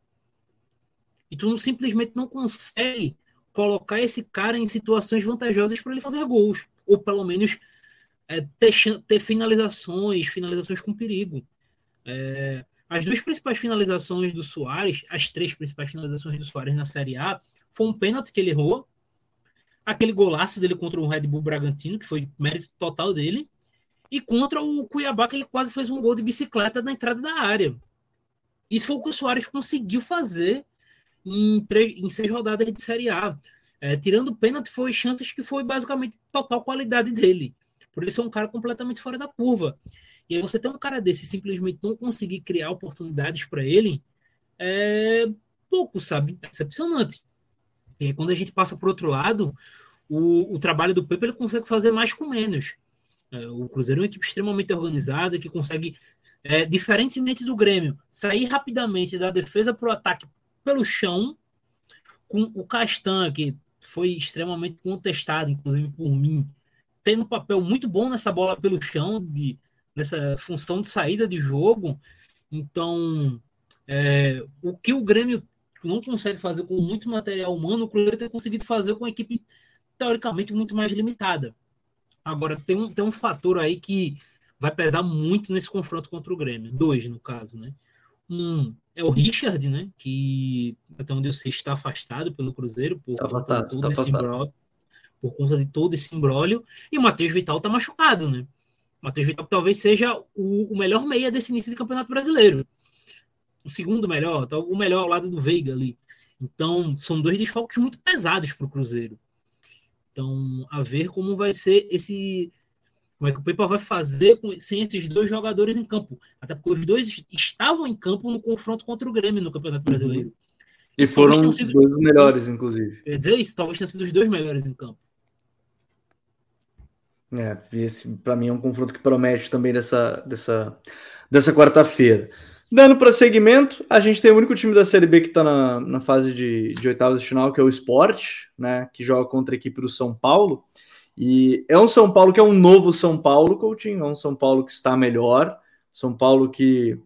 C: E tu não, simplesmente não consegue colocar esse cara em situações vantajosas para ele fazer gols. Ou pelo menos é, ter, ter, finalizações, finalizações com perigo. É, as duas principais finalizações do Soares, as três principais finalizações do Soares na Série A, foi um pênalti que ele errou, aquele golaço dele contra o Red Bull Bragantino, que foi mérito total dele, e contra o Cuiabá, que ele quase fez um gol de bicicleta na entrada da área. Isso foi o que o Soares conseguiu fazer em, três, em seis rodadas de Série A. É, tirando o pênalti, foi chances que foi basicamente total qualidade dele. Por isso é um cara completamente fora da curva. E você tem um cara desse simplesmente não conseguir criar oportunidades para ele, é pouco, sabe? É decepcionante. E quando a gente passa para outro lado, o, o trabalho do Pepe ele consegue fazer mais com menos. É, o Cruzeiro é uma equipe extremamente organizada que consegue, é, diferentemente do Grêmio, sair rapidamente da defesa para o ataque pelo chão, com o Castan, que foi extremamente contestado, inclusive por mim, tendo um papel muito bom nessa bola pelo chão, de, nessa função de saída de jogo. Então, é, o que o Grêmio não consegue fazer com muito material humano, o Cruzeiro tem conseguido fazer com uma equipe teoricamente muito mais limitada. Agora, tem um, tem um fator aí que vai pesar muito nesse confronto contra o Grêmio. Dois, no caso, né? Um é o Richard, né? Que até onde eu sei está afastado pelo Cruzeiro por,
A: tá afastado, todo tá esse
C: imbróglio, por conta de todo esse imbróglio. E o Matheus Vital tá machucado, né? Matheus Vital talvez seja o, o, melhor meia desse início de campeonato brasileiro. O segundo melhor, o melhor ao lado do Veiga ali. Então, são dois desfalques muito pesados para o Cruzeiro. Então, a ver como vai ser esse. Como é que o Pepa vai fazer com, sem esses dois jogadores em campo. Até porque os dois estavam em campo no confronto contra o Grêmio no Campeonato Brasileiro.
A: E foram os sido... dois melhores, inclusive.
C: Quer dizer isso, talvez tenham sido os dois melhores em campo.
A: É, esse para mim é um confronto que promete também dessa, dessa, dessa quarta-feira. Dando prosseguimento, a gente tem o único time da Série B que está na, na fase de, de oitavas de final, que é o Sport, né? Que joga contra a equipe do São Paulo. E é um São Paulo que é um novo São Paulo, Coutinho. É um São Paulo que está melhor. São Paulo que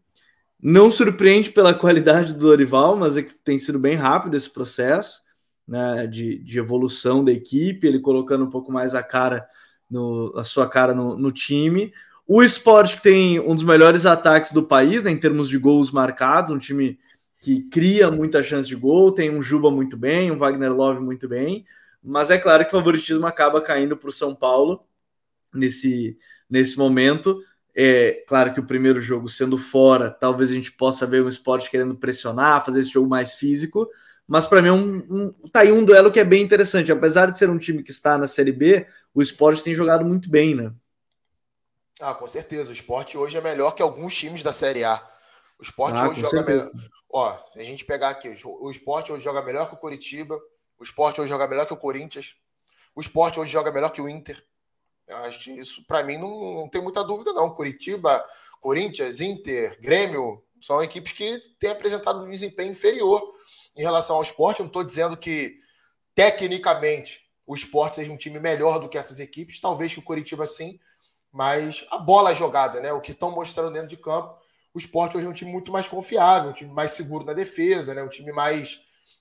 A: não surpreende pela qualidade do Dorival, mas é que tem sido bem rápido esse processo né, de, de evolução da equipe, ele colocando um pouco mais a cara, no, a sua cara no, no time. O esporte que tem um dos melhores ataques do país, né, em termos de gols marcados, um time que cria muita chance de gol, tem um Juba muito bem, um Wagner Love muito bem, mas é claro que o favoritismo acaba caindo para o São Paulo nesse, nesse momento. É claro que o primeiro jogo sendo fora, talvez a gente possa ver o esporte querendo pressionar, fazer esse jogo mais físico, mas para mim é um, um, tá aí um duelo que é bem interessante. Apesar de ser um time que está na Série B, o esporte tem jogado muito bem, né?
B: Ah, com certeza. O esporte hoje é melhor que alguns times da Série A. O esporte ah, hoje joga certeza. melhor. Ó, se a gente pegar aqui, o esporte hoje joga melhor que o Curitiba, o esporte hoje joga melhor que o Corinthians, o esporte hoje joga melhor que o Inter. Eu acho que isso, para mim, não, não tem muita dúvida, não. Curitiba, Corinthians, Inter, Grêmio, são equipes que têm apresentado um desempenho inferior em relação ao esporte. Eu não estou dizendo que, tecnicamente, o esporte seja um time melhor do que essas equipes, talvez que o Curitiba sim, mas a bola é jogada, né? O que estão mostrando dentro de campo, o esporte hoje é um time muito mais confiável, um time mais seguro na defesa, né? Um time mais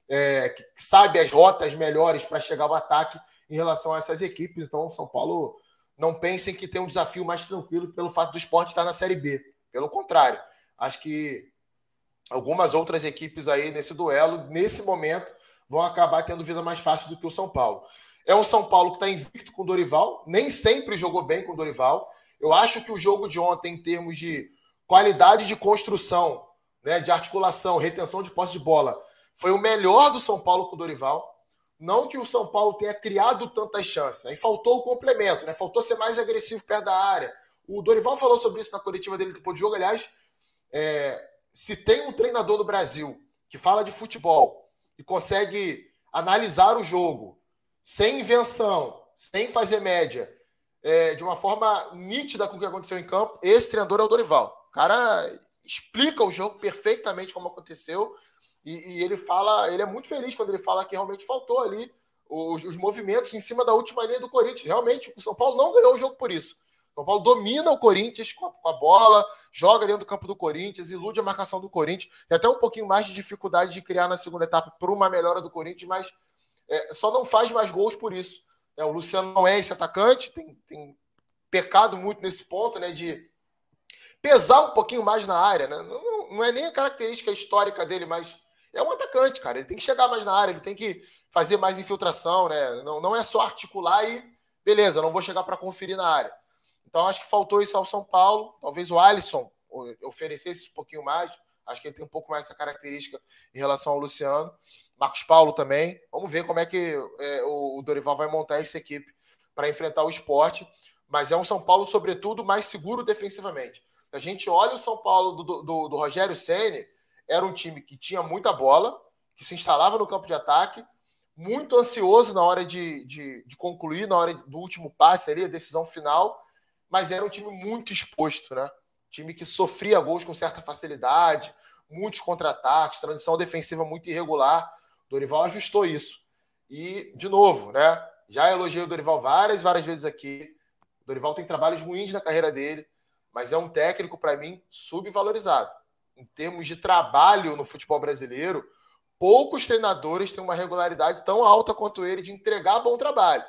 B: é, que sabe as rotas melhores para chegar ao ataque em relação a essas equipes. Então, São Paulo não pensem que tem um desafio mais tranquilo pelo fato do esporte estar na Série B. Pelo contrário, acho que algumas outras equipes aí nesse duelo, nesse momento, vão acabar tendo vida mais fácil do que o São Paulo. É um São Paulo que está invicto com o Dorival, nem sempre jogou bem com o Dorival. Eu acho que o jogo de ontem, em termos de qualidade de construção, né, de articulação, retenção de posse de bola, foi o melhor do São Paulo com o Dorival. Não que o São Paulo tenha criado tantas chances. Aí faltou o complemento, né? Faltou ser mais agressivo perto da área. O Dorival falou sobre isso na coletiva dele depois do jogo. Aliás, é, se tem um treinador no Brasil que fala de futebol e consegue analisar o jogo, sem invenção, sem fazer média, é, de uma forma nítida com o que aconteceu em campo, esse treinador é o Dorival. O cara explica o jogo perfeitamente como aconteceu e, e ele fala, ele é muito feliz quando ele fala que realmente faltou ali os, os, movimentos em cima da última linha do Corinthians. Realmente, o São Paulo não ganhou o jogo por isso. São Paulo domina o Corinthians com a, bola, joga dentro do campo do Corinthians, ilude a marcação do Corinthians. Tem até um pouquinho mais de dificuldade de criar na segunda etapa por uma melhora do Corinthians, mas é, só não faz mais gols por isso. É, o Luciano não é esse atacante, tem, tem pecado muito nesse ponto, né? De pesar um pouquinho mais na área, né? Não, não, não, é nem a característica histórica dele, mas é um atacante, cara. Ele tem que chegar mais na área, ele tem que fazer mais infiltração, né? Não, não é só articular e beleza, não vou chegar para conferir na área. Então acho que faltou isso ao São Paulo. Talvez o Alisson oferecesse um pouquinho mais. Acho que ele tem um pouco mais essa característica em relação ao Luciano. Marcos Paulo também. Vamos ver como é que é, o Dorival vai montar essa equipe para enfrentar o esporte. Mas é um São Paulo, sobretudo, mais seguro defensivamente. A gente olha o São Paulo do, do, do Rogério Ceni era um time que tinha muita bola, que se instalava no campo de ataque, muito ansioso na hora de, de, de concluir, na hora do último passe ali, a decisão final, mas era um time muito exposto, né? Time que sofria gols com certa facilidade, muitos contra-ataques, transição defensiva muito irregular. Dorival ajustou isso. E, de novo, né? Já elogiei o Dorival várias, várias vezes aqui. O Dorival tem trabalhos ruins na carreira dele, mas é um técnico, para mim, subvalorizado. Em termos de trabalho no futebol brasileiro, poucos treinadores têm uma regularidade tão alta quanto ele de entregar bom trabalho.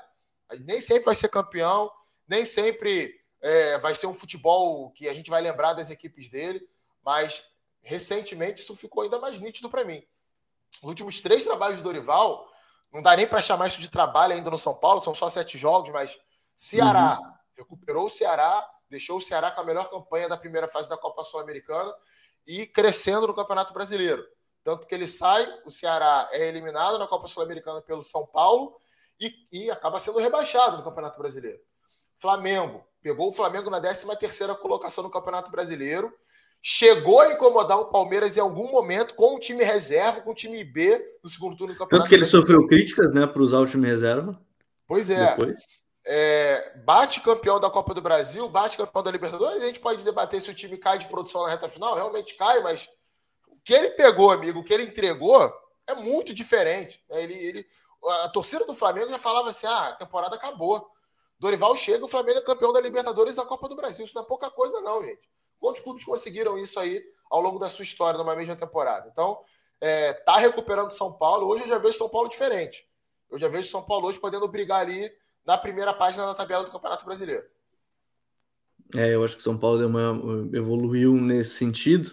B: Nem sempre vai ser campeão, nem sempre é, vai ser um futebol que a gente vai lembrar das equipes dele, mas recentemente isso ficou ainda mais nítido para mim. Os últimos três trabalhos de Dorival, não dá nem para chamar isso de trabalho ainda no São Paulo, são só sete jogos, mas Ceará uhum. recuperou o Ceará, deixou o Ceará com a melhor campanha da primeira fase da Copa Sul-Americana e crescendo no Campeonato Brasileiro. Tanto que ele sai, o Ceará é eliminado na Copa Sul-Americana pelo São Paulo e, e, acaba sendo rebaixado no Campeonato Brasileiro. Flamengo, pegou o Flamengo na 13 terceira colocação no Campeonato Brasileiro, chegou a incomodar o Palmeiras em algum momento com o time reserva, com o time B no segundo turno do
A: campeonato. Tanto que ele sofreu críticas, né, para usar o time reserva.
B: Pois é. É, bate campeão da Copa do Brasil, bate campeão da Libertadores, a gente pode debater se o time cai de produção na reta final, realmente cai, mas o que ele pegou, amigo, o que ele entregou é muito diferente. Né? Ele, ele, a torcida do Flamengo já falava assim: ah, a temporada acabou. Dorival chega, o Flamengo é campeão da Libertadores e da Copa do Brasil. Isso não é pouca coisa, não, gente. Quantos clubes conseguiram isso aí ao longo da sua história numa mesma temporada? Então, é, tá recuperando São Paulo. Hoje eu já vejo São Paulo diferente. Eu já vejo São Paulo hoje podendo brigar ali na primeira página da tabela do Campeonato Brasileiro.
A: É, eu acho que São Paulo uma, evoluiu nesse sentido.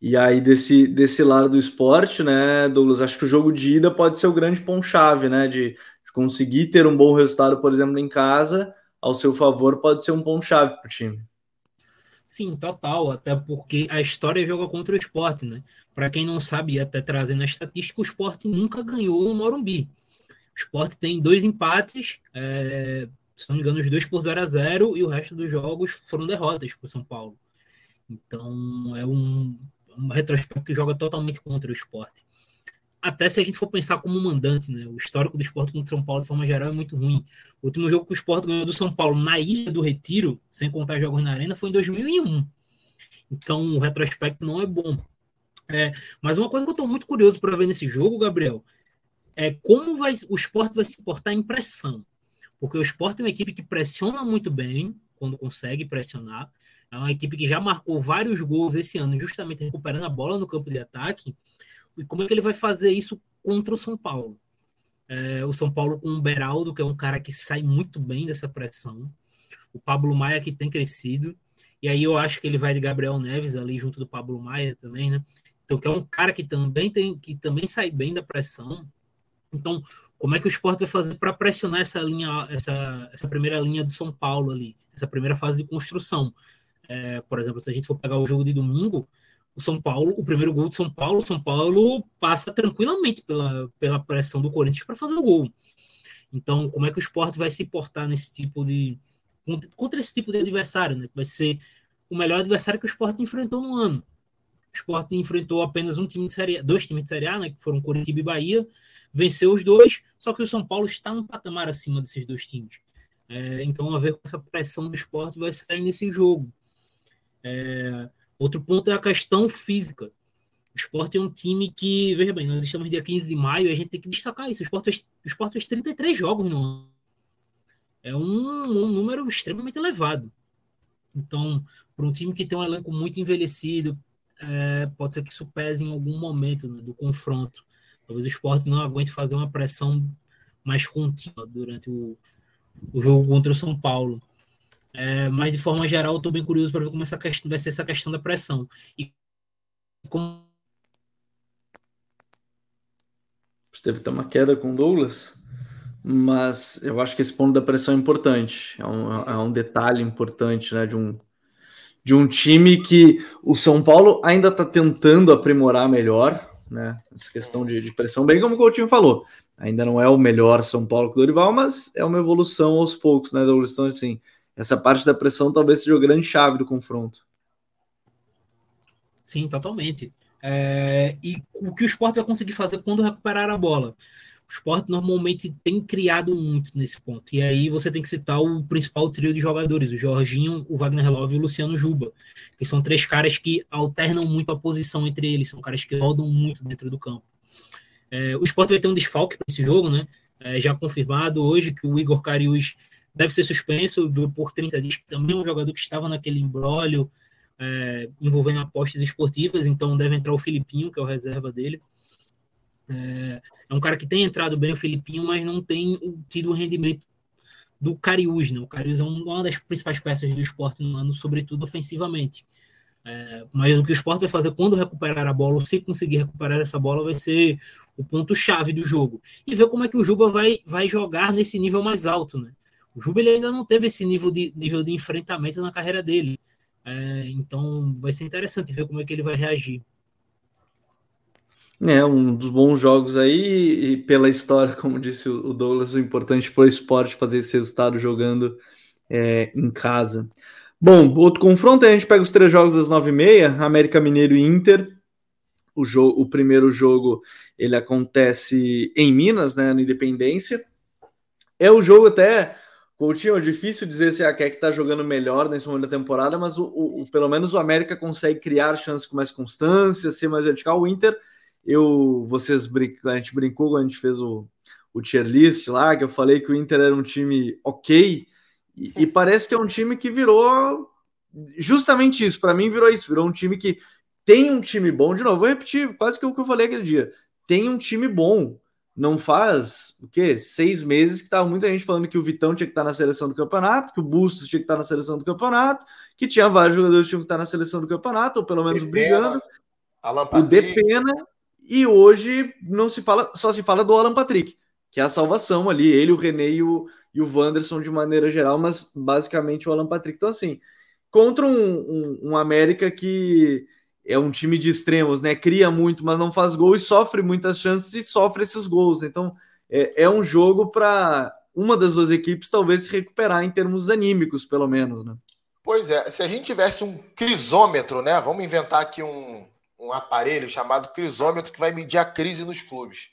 A: E aí, desse, desse lado do esporte, né, Douglas, acho que o jogo de ida pode ser o grande ponto-chave, né? De, conseguir ter um bom resultado, por exemplo, em casa, ao seu favor, pode ser um ponto-chave para o time.
C: Sim, total, até porque a história joga contra o esporte, né? Para quem não sabe, até trazendo a estatística, o esporte nunca ganhou no Morumbi. O esporte tem dois empates, é, se não me engano, os dois por 0 a 0 e o resto dos jogos foram derrotas para o São Paulo. Então é um, um retrospecto que joga totalmente contra o esporte. Até se a gente for pensar como mandante, né? O histórico do esporte contra o São Paulo, de forma geral, é muito ruim. O último jogo que o esporte ganhou do São Paulo na Ilha do Retiro, sem contar jogos na Arena, foi em 2001. Então o retrospecto não é bom. É, mas uma coisa que eu estou muito curioso para ver nesse jogo, Gabriel, é como vai, o esporte vai se portar em pressão. Porque o esporte é uma equipe que pressiona muito bem, quando consegue pressionar. É uma equipe que já marcou vários gols esse ano, justamente recuperando a bola no campo de ataque. E como é que ele vai fazer isso contra o São Paulo? É, o São Paulo com o Beraldo, que é um cara que sai muito bem dessa pressão. O Pablo Maia, que tem crescido. E aí eu acho que ele vai de Gabriel Neves ali junto do Pablo Maia também, né? Então, que é um cara que também tem que também sai bem da pressão. Então, como é que o esporte vai fazer para pressionar essa linha, essa, essa primeira linha de São Paulo ali, essa primeira fase de construção? É, por exemplo, se a gente for pegar o jogo de domingo, o São Paulo, o primeiro gol de São Paulo, o São Paulo passa tranquilamente pela, pela pressão do Corinthians para fazer o gol. Então, como é que o esporte vai se portar nesse tipo de. contra esse tipo de adversário, né? Vai ser o melhor adversário que o esporte enfrentou no ano. O esporte enfrentou apenas um time de série dois times de série A, né? Que foram Curitiba e Bahia venceu os dois, só que o São Paulo está um patamar acima desses dois times. É, então, a ver com essa pressão do esporte vai sair nesse jogo. É, outro ponto é a questão física. O esporte é um time que, veja bem, nós estamos dia 15 de maio e a gente tem que destacar isso. O esporte fez, o esporte fez 33 jogos no ano. É um, um número extremamente elevado. Então, para um time que tem um elenco muito envelhecido, é, pode ser que isso pese em algum momento né, do confronto. Talvez o esporte não aguente fazer uma pressão mais contínua durante o, o jogo contra o São Paulo. É, mas, de forma geral, estou bem curioso para ver como essa questão, vai ser essa questão da pressão. E como.
A: Teve uma queda com o Douglas, mas eu acho que esse ponto da pressão é importante. É um, é um detalhe importante né, de, um, de um time que o São Paulo ainda está tentando aprimorar melhor, né? Essa questão de, de, pressão, bem como o Coutinho falou. Ainda não é o melhor São Paulo que o Dorival, mas é uma evolução aos poucos, né, Douglas? Então, assim, essa parte da pressão talvez seja a grande chave do confronto.
C: Sim, totalmente. É, e o que o esporte vai conseguir fazer quando recuperar a bola? O esporte normalmente tem criado muito nesse ponto. E aí você tem que citar o principal trio de jogadores, o Jorginho, o Wagner Love e o Luciano Juba, que são três caras que alternam muito a posição entre eles, são caras que rodam muito dentro do campo. É, o esporte vai ter um desfalque para esse jogo, né? É, já confirmado hoje que o Igor Carius deve ser suspenso do, por 30 dias, também é um jogador que estava naquele embrólio é, envolvendo apostas esportivas, então deve entrar o Filipinho, que é o reserva dele. É, é um cara que tem entrado bem o Filipinho, mas não tem tido o rendimento do Cariús. Né? O Cariús é uma das principais peças do esporte no ano, sobretudo ofensivamente. É, mas o que o esporte vai fazer quando recuperar a bola, ou se conseguir recuperar essa bola, vai ser o ponto-chave do jogo. E ver como é que o Juba vai, vai jogar nesse nível mais alto. Né? O Juba ele ainda não teve esse nível de, nível de enfrentamento na carreira dele. É, então vai ser interessante ver como é que ele vai reagir.
A: É, um dos bons jogos aí, e pela história, como disse o Douglas, o importante para o esporte fazer esse resultado jogando é, em casa. Bom, outro confronto, a gente pega os três jogos das nove e meia, América Mineiro e Inter. O, jogo, o primeiro jogo ele acontece em Minas, né, no Independência. É o jogo até Coutinho, é difícil dizer se a Keck está jogando melhor nesse momento da temporada, mas o, o, pelo menos o América consegue criar chances com mais constância, ser mais vertical. O Inter, eu, vocês a gente brincou quando a gente fez o, o tier list lá, que eu falei que o Inter era um time ok, e, e parece que é um time que virou justamente isso. Para mim, virou isso. Virou um time que tem um time bom. De novo, vou repetir quase que o que eu falei aquele dia. Tem um time bom não faz o quê? Seis meses que estava muita gente falando que o Vitão tinha que estar na seleção do campeonato, que o Bustos tinha que estar na seleção do campeonato, que tinha vários jogadores que tinham que estar na seleção do campeonato, ou pelo menos Depena, brigando.
B: Alan
A: o Depena, e hoje não se fala, só se fala do Alan Patrick, que é a salvação ali, ele, o René e o, e o Wanderson de maneira geral, mas basicamente o Alan Patrick. Então, assim, contra um, um, um América que é um time de extremos, né? Cria muito, mas não faz gol e sofre muitas chances e sofre esses gols. Então é, é um jogo para uma das duas equipes talvez se recuperar em termos anímicos, pelo menos, né?
B: Pois é, se a gente tivesse um crisômetro, né? Vamos inventar aqui um, um aparelho chamado crisômetro que vai medir a crise nos clubes.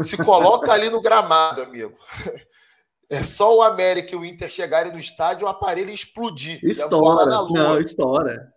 B: Se coloca ali no gramado, amigo. É só o América e o Inter chegarem no estádio, o aparelho explodir.
A: Estoura. Não, estoura.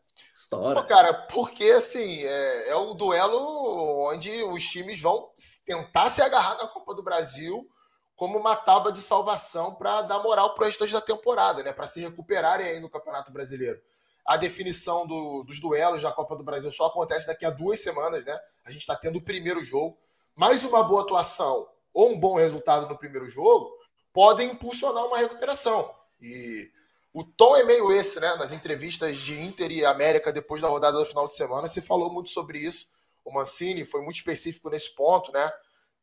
B: Pô, cara, porque assim, é, é o duelo onde os times vão tentar se agarrar na Copa do Brasil como uma tábua de salvação para dar moral para o restante da temporada, né? Para se recuperarem aí no Campeonato Brasileiro. A definição do, dos duelos da Copa do Brasil só acontece daqui a duas semanas, né? A gente está tendo o primeiro jogo. Mais uma boa atuação ou um bom resultado no primeiro jogo podem impulsionar uma recuperação. E o tom é meio esse, né? Nas entrevistas de Inter e América depois da rodada do final de semana, se falou muito sobre isso. O Mancini foi muito específico nesse ponto, né?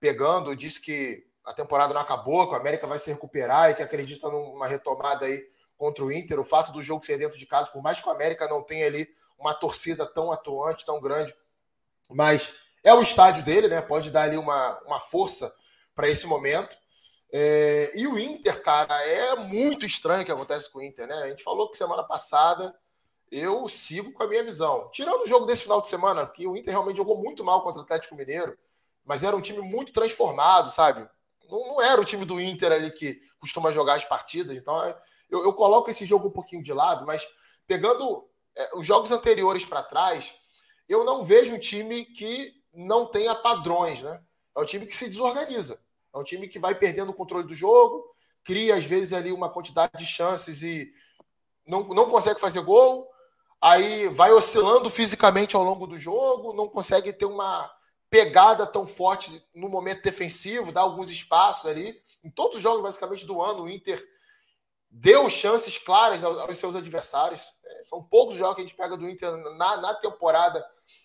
B: Pegando, disse que a temporada não acabou, que o América vai se recuperar e que acredita numa retomada aí contra o Inter. O fato do jogo ser dentro de casa, por mais que o América não tenha ali uma torcida tão atuante, tão grande, mas é o estádio dele, né? Pode dar ali uma, uma força para esse momento. É, e o Inter, cara, é muito estranho o que acontece com o Inter, né? A gente falou que semana passada eu sigo com a minha visão. Tirando o jogo desse final de semana, que o Inter realmente jogou muito mal contra o Atlético Mineiro, mas era um time muito transformado, sabe? Não, não era o time do Inter ali que costuma jogar as partidas. Então eu, eu coloco esse jogo um pouquinho de lado, mas pegando é, os jogos anteriores para trás, eu não vejo um time que não tenha padrões, né? É um time que se desorganiza. É um time que vai perdendo o controle do jogo, cria às vezes ali uma quantidade de chances e não, não consegue fazer gol, aí vai oscilando fisicamente ao longo do jogo, não consegue ter uma pegada tão forte no momento defensivo, dá alguns espaços ali. Em todos os jogos, basicamente, do ano, o Inter deu chances claras aos seus adversários. É, são poucos jogos que a gente pega do Inter na, na temporada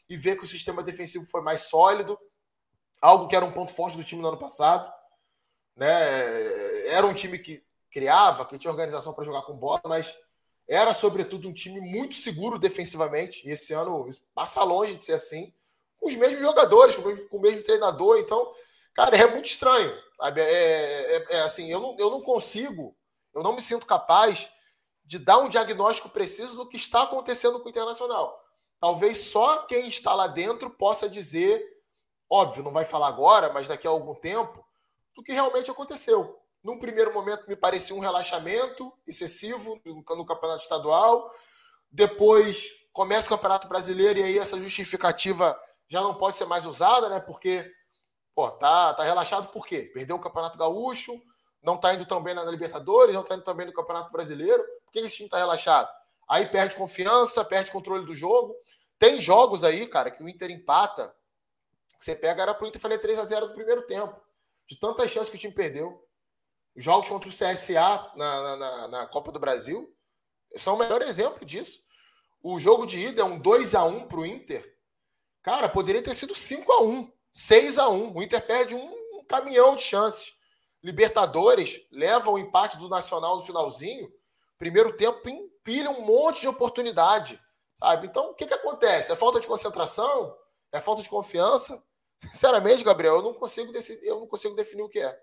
B: e vê que o sistema defensivo foi mais sólido, algo que era um ponto forte do time no ano passado né? Era um time que criava, que tinha organização para jogar com bola, mas era sobretudo um time muito seguro defensivamente. E esse ano passa longe de ser assim, com os mesmos jogadores, com o mesmo, com o mesmo treinador. Então, cara, é muito estranho. Sabe? É, é, é, assim, eu não, eu não consigo, eu não me sinto capaz de dar um diagnóstico preciso do que está acontecendo com o Internacional. Talvez só quem está lá dentro possa dizer, óbvio, não vai falar agora, mas daqui a algum tempo, do que realmente aconteceu. Num primeiro momento, me parecia um relaxamento excessivo no, campeonato estadual. Depois começa o campeonato brasileiro e aí essa justificativa já não pode ser mais usada, né? Porque, pô, tá, tá relaxado por quê? Perdeu o campeonato gaúcho, não tá indo tão bem na Libertadores, não tá indo tão bem no campeonato brasileiro. Por que esse time tá relaxado? Aí perde confiança, perde controle do jogo. Tem jogos aí, cara, que o Inter empata. Você pega, era pro Inter fazer 3 a 0 do primeiro tempo de tantas chances que o time perdeu. Os jogos contra o CSA na, na, na Copa do Brasil são o melhor exemplo disso. O jogo de ida é um 2 a 1 para o Inter. Cara, poderia ter sido 5 a 1 6 a 1 O Inter perde um, um caminhão de chances. Libertadores leva o empate do Nacional no finalzinho. Primeiro tempo empilha um monte de oportunidade. Sabe? Então, o que, que acontece? É falta de concentração? É falta de confiança? Sinceramente, Gabriel, eu não consigo decidir, eu não consigo definir o que é.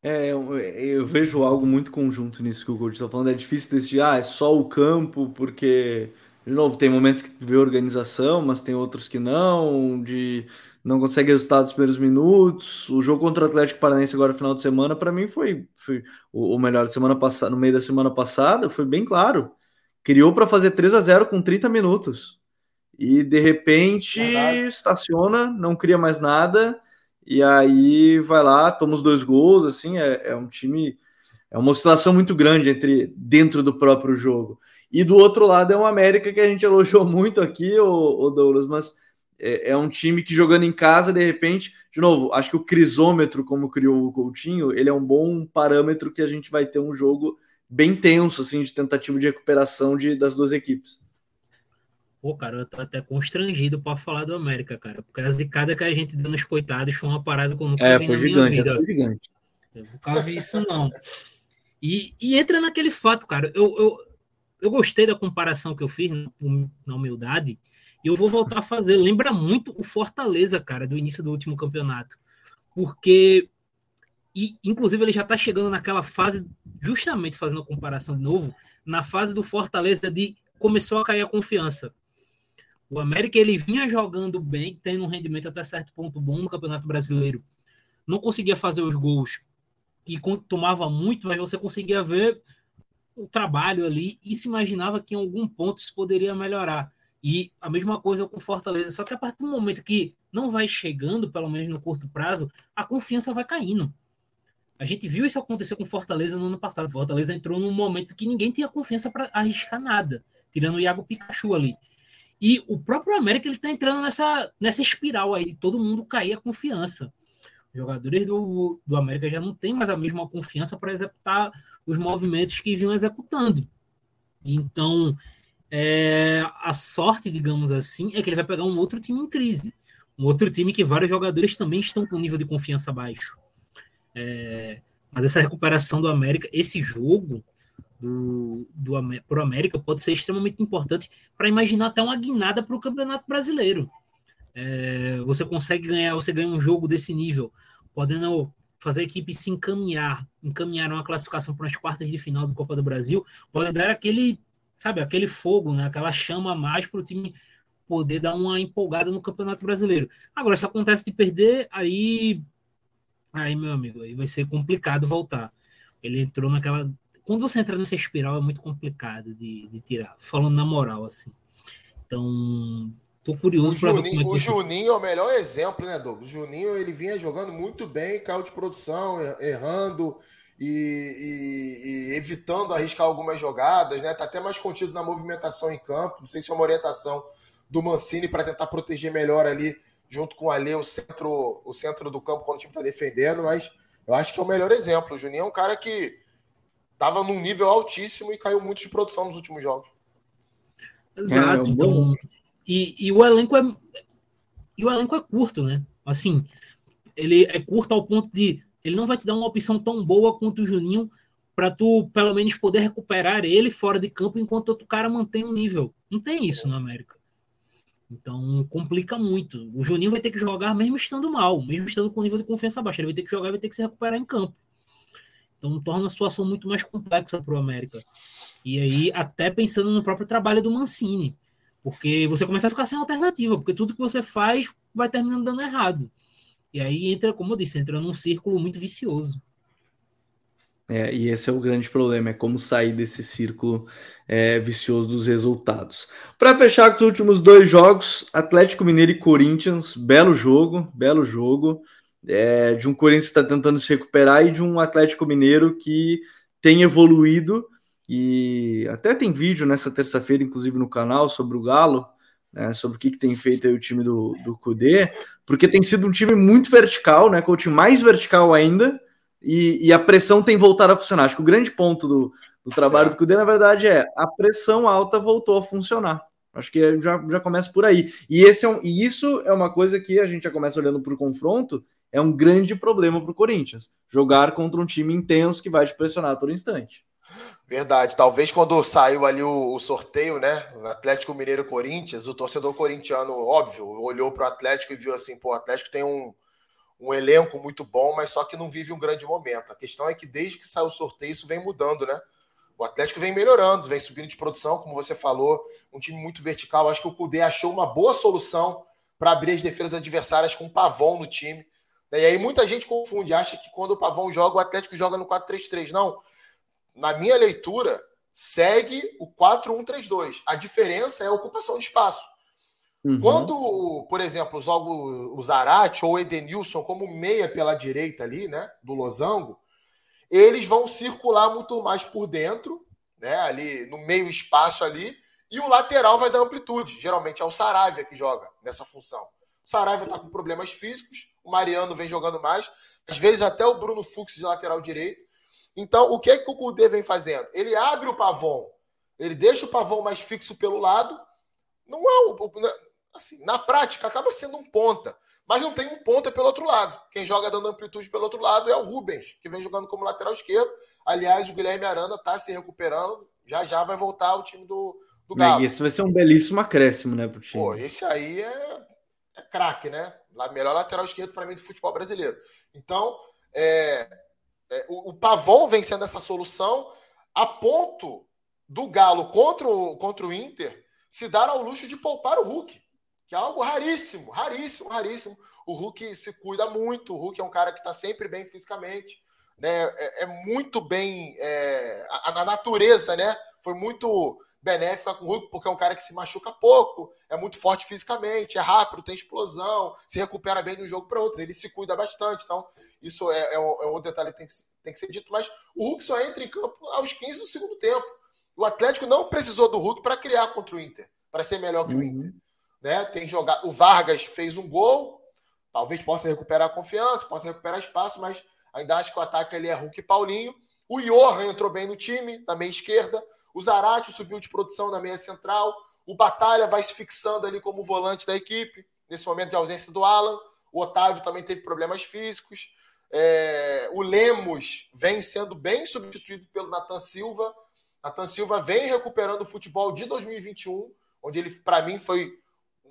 A: É, eu, eu vejo algo muito conjunto nisso que o coach está falando. É difícil decidir, ah, é só o campo, porque, de novo, tem momentos que vê organização, mas tem outros que não, de não consegue resultado nos primeiros minutos. O jogo contra o Atlético Paranaense agora final de semana, para mim, foi, foi o, o melhor semana passada, no meio da semana passada, foi bem claro. Criou para fazer 3 a 0 com 30 minutos. E de repente Verdade. estaciona, não cria mais nada, e aí vai lá, toma os dois gols, assim, é, é um time, é uma oscilação muito grande entre dentro do próprio jogo. E do outro lado é um América que a gente elogiou muito aqui, o, o Douglas, mas é, é, um time que jogando em casa, de repente, de novo, acho que o crisômetro, como criou o Coutinho, ele é um bom parâmetro que a gente vai ter um jogo bem tenso, assim, de tentativa de recuperação de, das duas equipes.
C: Pô, cara, eu tô até constrangido para falar do América, cara, porque a zicada que a gente deu nos coitados foi uma parada que eu nunca
A: é, vi foi na gigante, minha vida. Foi gigante.
C: Eu nunca vi isso, não. E, e entra naquele fato, cara, eu, eu, eu gostei da comparação que eu fiz, na humildade, e eu vou voltar a fazer. Lembra muito o Fortaleza, cara, do início do último campeonato. Porque, e, inclusive, ele já está chegando naquela fase, justamente fazendo a comparação de novo, na fase do Fortaleza de começou a cair a confiança. O América ele vinha jogando bem, tendo um rendimento até certo ponto bom no Campeonato Brasileiro. Não conseguia fazer os gols e tomava muito, mas você conseguia ver o trabalho ali e se imaginava que em algum ponto isso poderia melhorar. E a mesma coisa com Fortaleza, só que a partir do momento que não vai chegando, pelo menos no curto prazo, a confiança vai caindo. A gente viu isso acontecer com Fortaleza no ano passado. Fortaleza entrou num momento que ninguém tinha confiança para arriscar nada, tirando o Iago Pikachu ali. E o próprio América ele está entrando nessa, nessa espiral aí de todo mundo cair a confiança. Os jogadores do, do América já não têm mais a mesma confiança para executar os movimentos que vinham executando. Então, é, a sorte, digamos assim, é que ele vai pegar um outro time em crise. Um outro time que vários jogadores também estão com nível de confiança baixo. É, mas essa recuperação do América, esse jogo do, do pro América pode ser extremamente importante para imaginar até uma guinada para o Campeonato Brasileiro. É, você consegue ganhar, você ganha um jogo desse nível, podendo fazer a equipe se encaminhar, encaminhar uma classificação para as quartas de final do Copa do Brasil, pode dar aquele sabe, aquele fogo, né? aquela chama a mais para o time poder dar uma empolgada no Campeonato Brasileiro. Agora, se acontece de perder, aí, aí meu amigo, aí vai ser complicado voltar. Ele entrou naquela. Quando você entra nessa espiral, é muito complicado de, de tirar. Falando na moral, assim. Então, tô curioso
B: para ver como é que... O Juninho é o melhor exemplo, né, Douglas? O Juninho, ele vinha jogando muito bem, caiu de produção, errando, e, e, e, evitando arriscar algumas jogadas, né? Tá até mais contido na movimentação em campo. Não sei se é uma orientação do Mancini para tentar proteger melhor ali, junto com o Alê, o centro, o centro do campo quando o time está defendendo, mas eu acho que é o melhor exemplo. O Juninho é um cara que estava num nível altíssimo e caiu muito de produção nos últimos jogos.
C: Exato. É, então, e, e o elenco é e o elenco é curto, né? Assim, ele é curto ao ponto de ele não vai te dar uma opção tão boa quanto o Juninho para tu pelo menos poder recuperar ele fora de campo enquanto outro cara mantém um nível. Não tem isso no América. Então complica muito. O Juninho vai ter que jogar mesmo estando mal, mesmo estando com nível de confiança baixo. Ele vai ter que jogar, vai ter que se recuperar em campo. Então torna a situação muito mais complexa para o América. E aí, até pensando no próprio trabalho do Mancini. Porque você começa a ficar sem alternativa, porque tudo que você faz vai terminando dando errado. E aí entra, como eu disse, entra num círculo muito vicioso.
A: É, e esse é o grande problema, é como sair desse círculo é, vicioso dos resultados. Para fechar com os últimos dois jogos, Atlético Mineiro e Corinthians, belo jogo, belo jogo, é, de um Corinthians que está tentando se recuperar e de um Atlético Mineiro que tem evoluído e até tem vídeo nessa terça-feira, inclusive no canal, sobre o Galo, né, sobre o que, que tem feito o time do, do Cudê, porque tem sido um time muito vertical, né, com o time mais vertical ainda, e, e, a pressão tem voltado a funcionar. Acho que o grande ponto do, do trabalho é. do Cudê, na verdade, é a pressão alta voltou a funcionar. Acho que já, já começa por aí. E, esse é um, e isso é uma coisa que a gente já começa olhando para o confronto, é um grande problema para o Corinthians. Jogar contra um time intenso que vai te pressionar a todo instante.
B: Verdade. Talvez quando saiu ali o, o sorteio, né? Atlético Mineiro Corinthians, o torcedor corintiano, óbvio, olhou para o Atlético e viu assim: pô, o Atlético tem um, um elenco muito bom, mas só que não vive um grande momento. A questão é que desde que saiu o sorteio, isso vem mudando, né? O Atlético vem melhorando, vem subindo de produção, como você falou, um time muito vertical. Acho que o Cudê achou uma boa solução para abrir as defesas adversárias com o Pavão no time. E aí muita gente confunde, acha que quando o Pavão joga, o Atlético joga no 4-3-3. Não. Na minha leitura, segue o 4-1-3-2. A diferença é a ocupação de espaço. Uhum. Quando, por exemplo, joga o Zarate ou o Edenilson como meia pela direita ali, né, do losango, eles vão circular muito mais por dentro, né, ali no meio espaço ali, e o lateral vai dar amplitude. Geralmente é o Saravia que joga nessa função. O Saravia está com problemas físicos, o Mariano vem jogando mais, às vezes até o Bruno Fux de lateral direito. Então, o que, é que o Cudê vem fazendo? Ele abre o Pavon, ele deixa o Pavon mais fixo pelo lado. Não é um, assim, na prática acaba sendo um ponta, mas não tem um ponta pelo outro lado. Quem joga dando amplitude pelo outro lado é o Rubens, que vem jogando como lateral esquerdo. Aliás, o Guilherme Aranda está se recuperando, já já vai voltar ao time do, do Galo.
A: E esse vai ser um belíssimo acréscimo, né, pro time.
B: Pô, esse aí é, é craque, né? Melhor lateral esquerdo para mim do futebol brasileiro. Então, é, é, o, o Pavon vem sendo essa solução a ponto do Galo contra o, contra o Inter se dar ao luxo de poupar o Hulk, que é algo raríssimo, raríssimo, raríssimo. O Hulk se cuida muito, o Hulk é um cara que está sempre bem fisicamente, né? É, é muito bem é, a, a, natureza, né? Foi muito benéfica com o Hulk, porque é um cara que se machuca pouco, é muito forte fisicamente, é rápido, tem explosão, se recupera bem de um jogo para outro. Ele se cuida bastante. Então, isso é, é, um, é um detalhe que tem, que tem que ser dito. Mas o Hulk só entra em campo aos 15 do segundo tempo. O Atlético não precisou do Hulk para criar contra o Inter, para ser melhor que uhum. o Inter. Né? Tem jogar. O Vargas fez um gol, talvez possa recuperar a confiança, possa recuperar espaço, mas ainda acho que o ataque ali é Hulk e Paulinho. O Johan entrou bem no time, na meia esquerda. O Zarate subiu de produção na meia central. O Batalha vai se fixando ali como volante da equipe, nesse momento de ausência do Alan. O Otávio também teve problemas físicos. É, o Lemos vem sendo bem substituído pelo Nathan Silva. Nathan Silva vem recuperando o futebol de 2021, onde ele, para mim, foi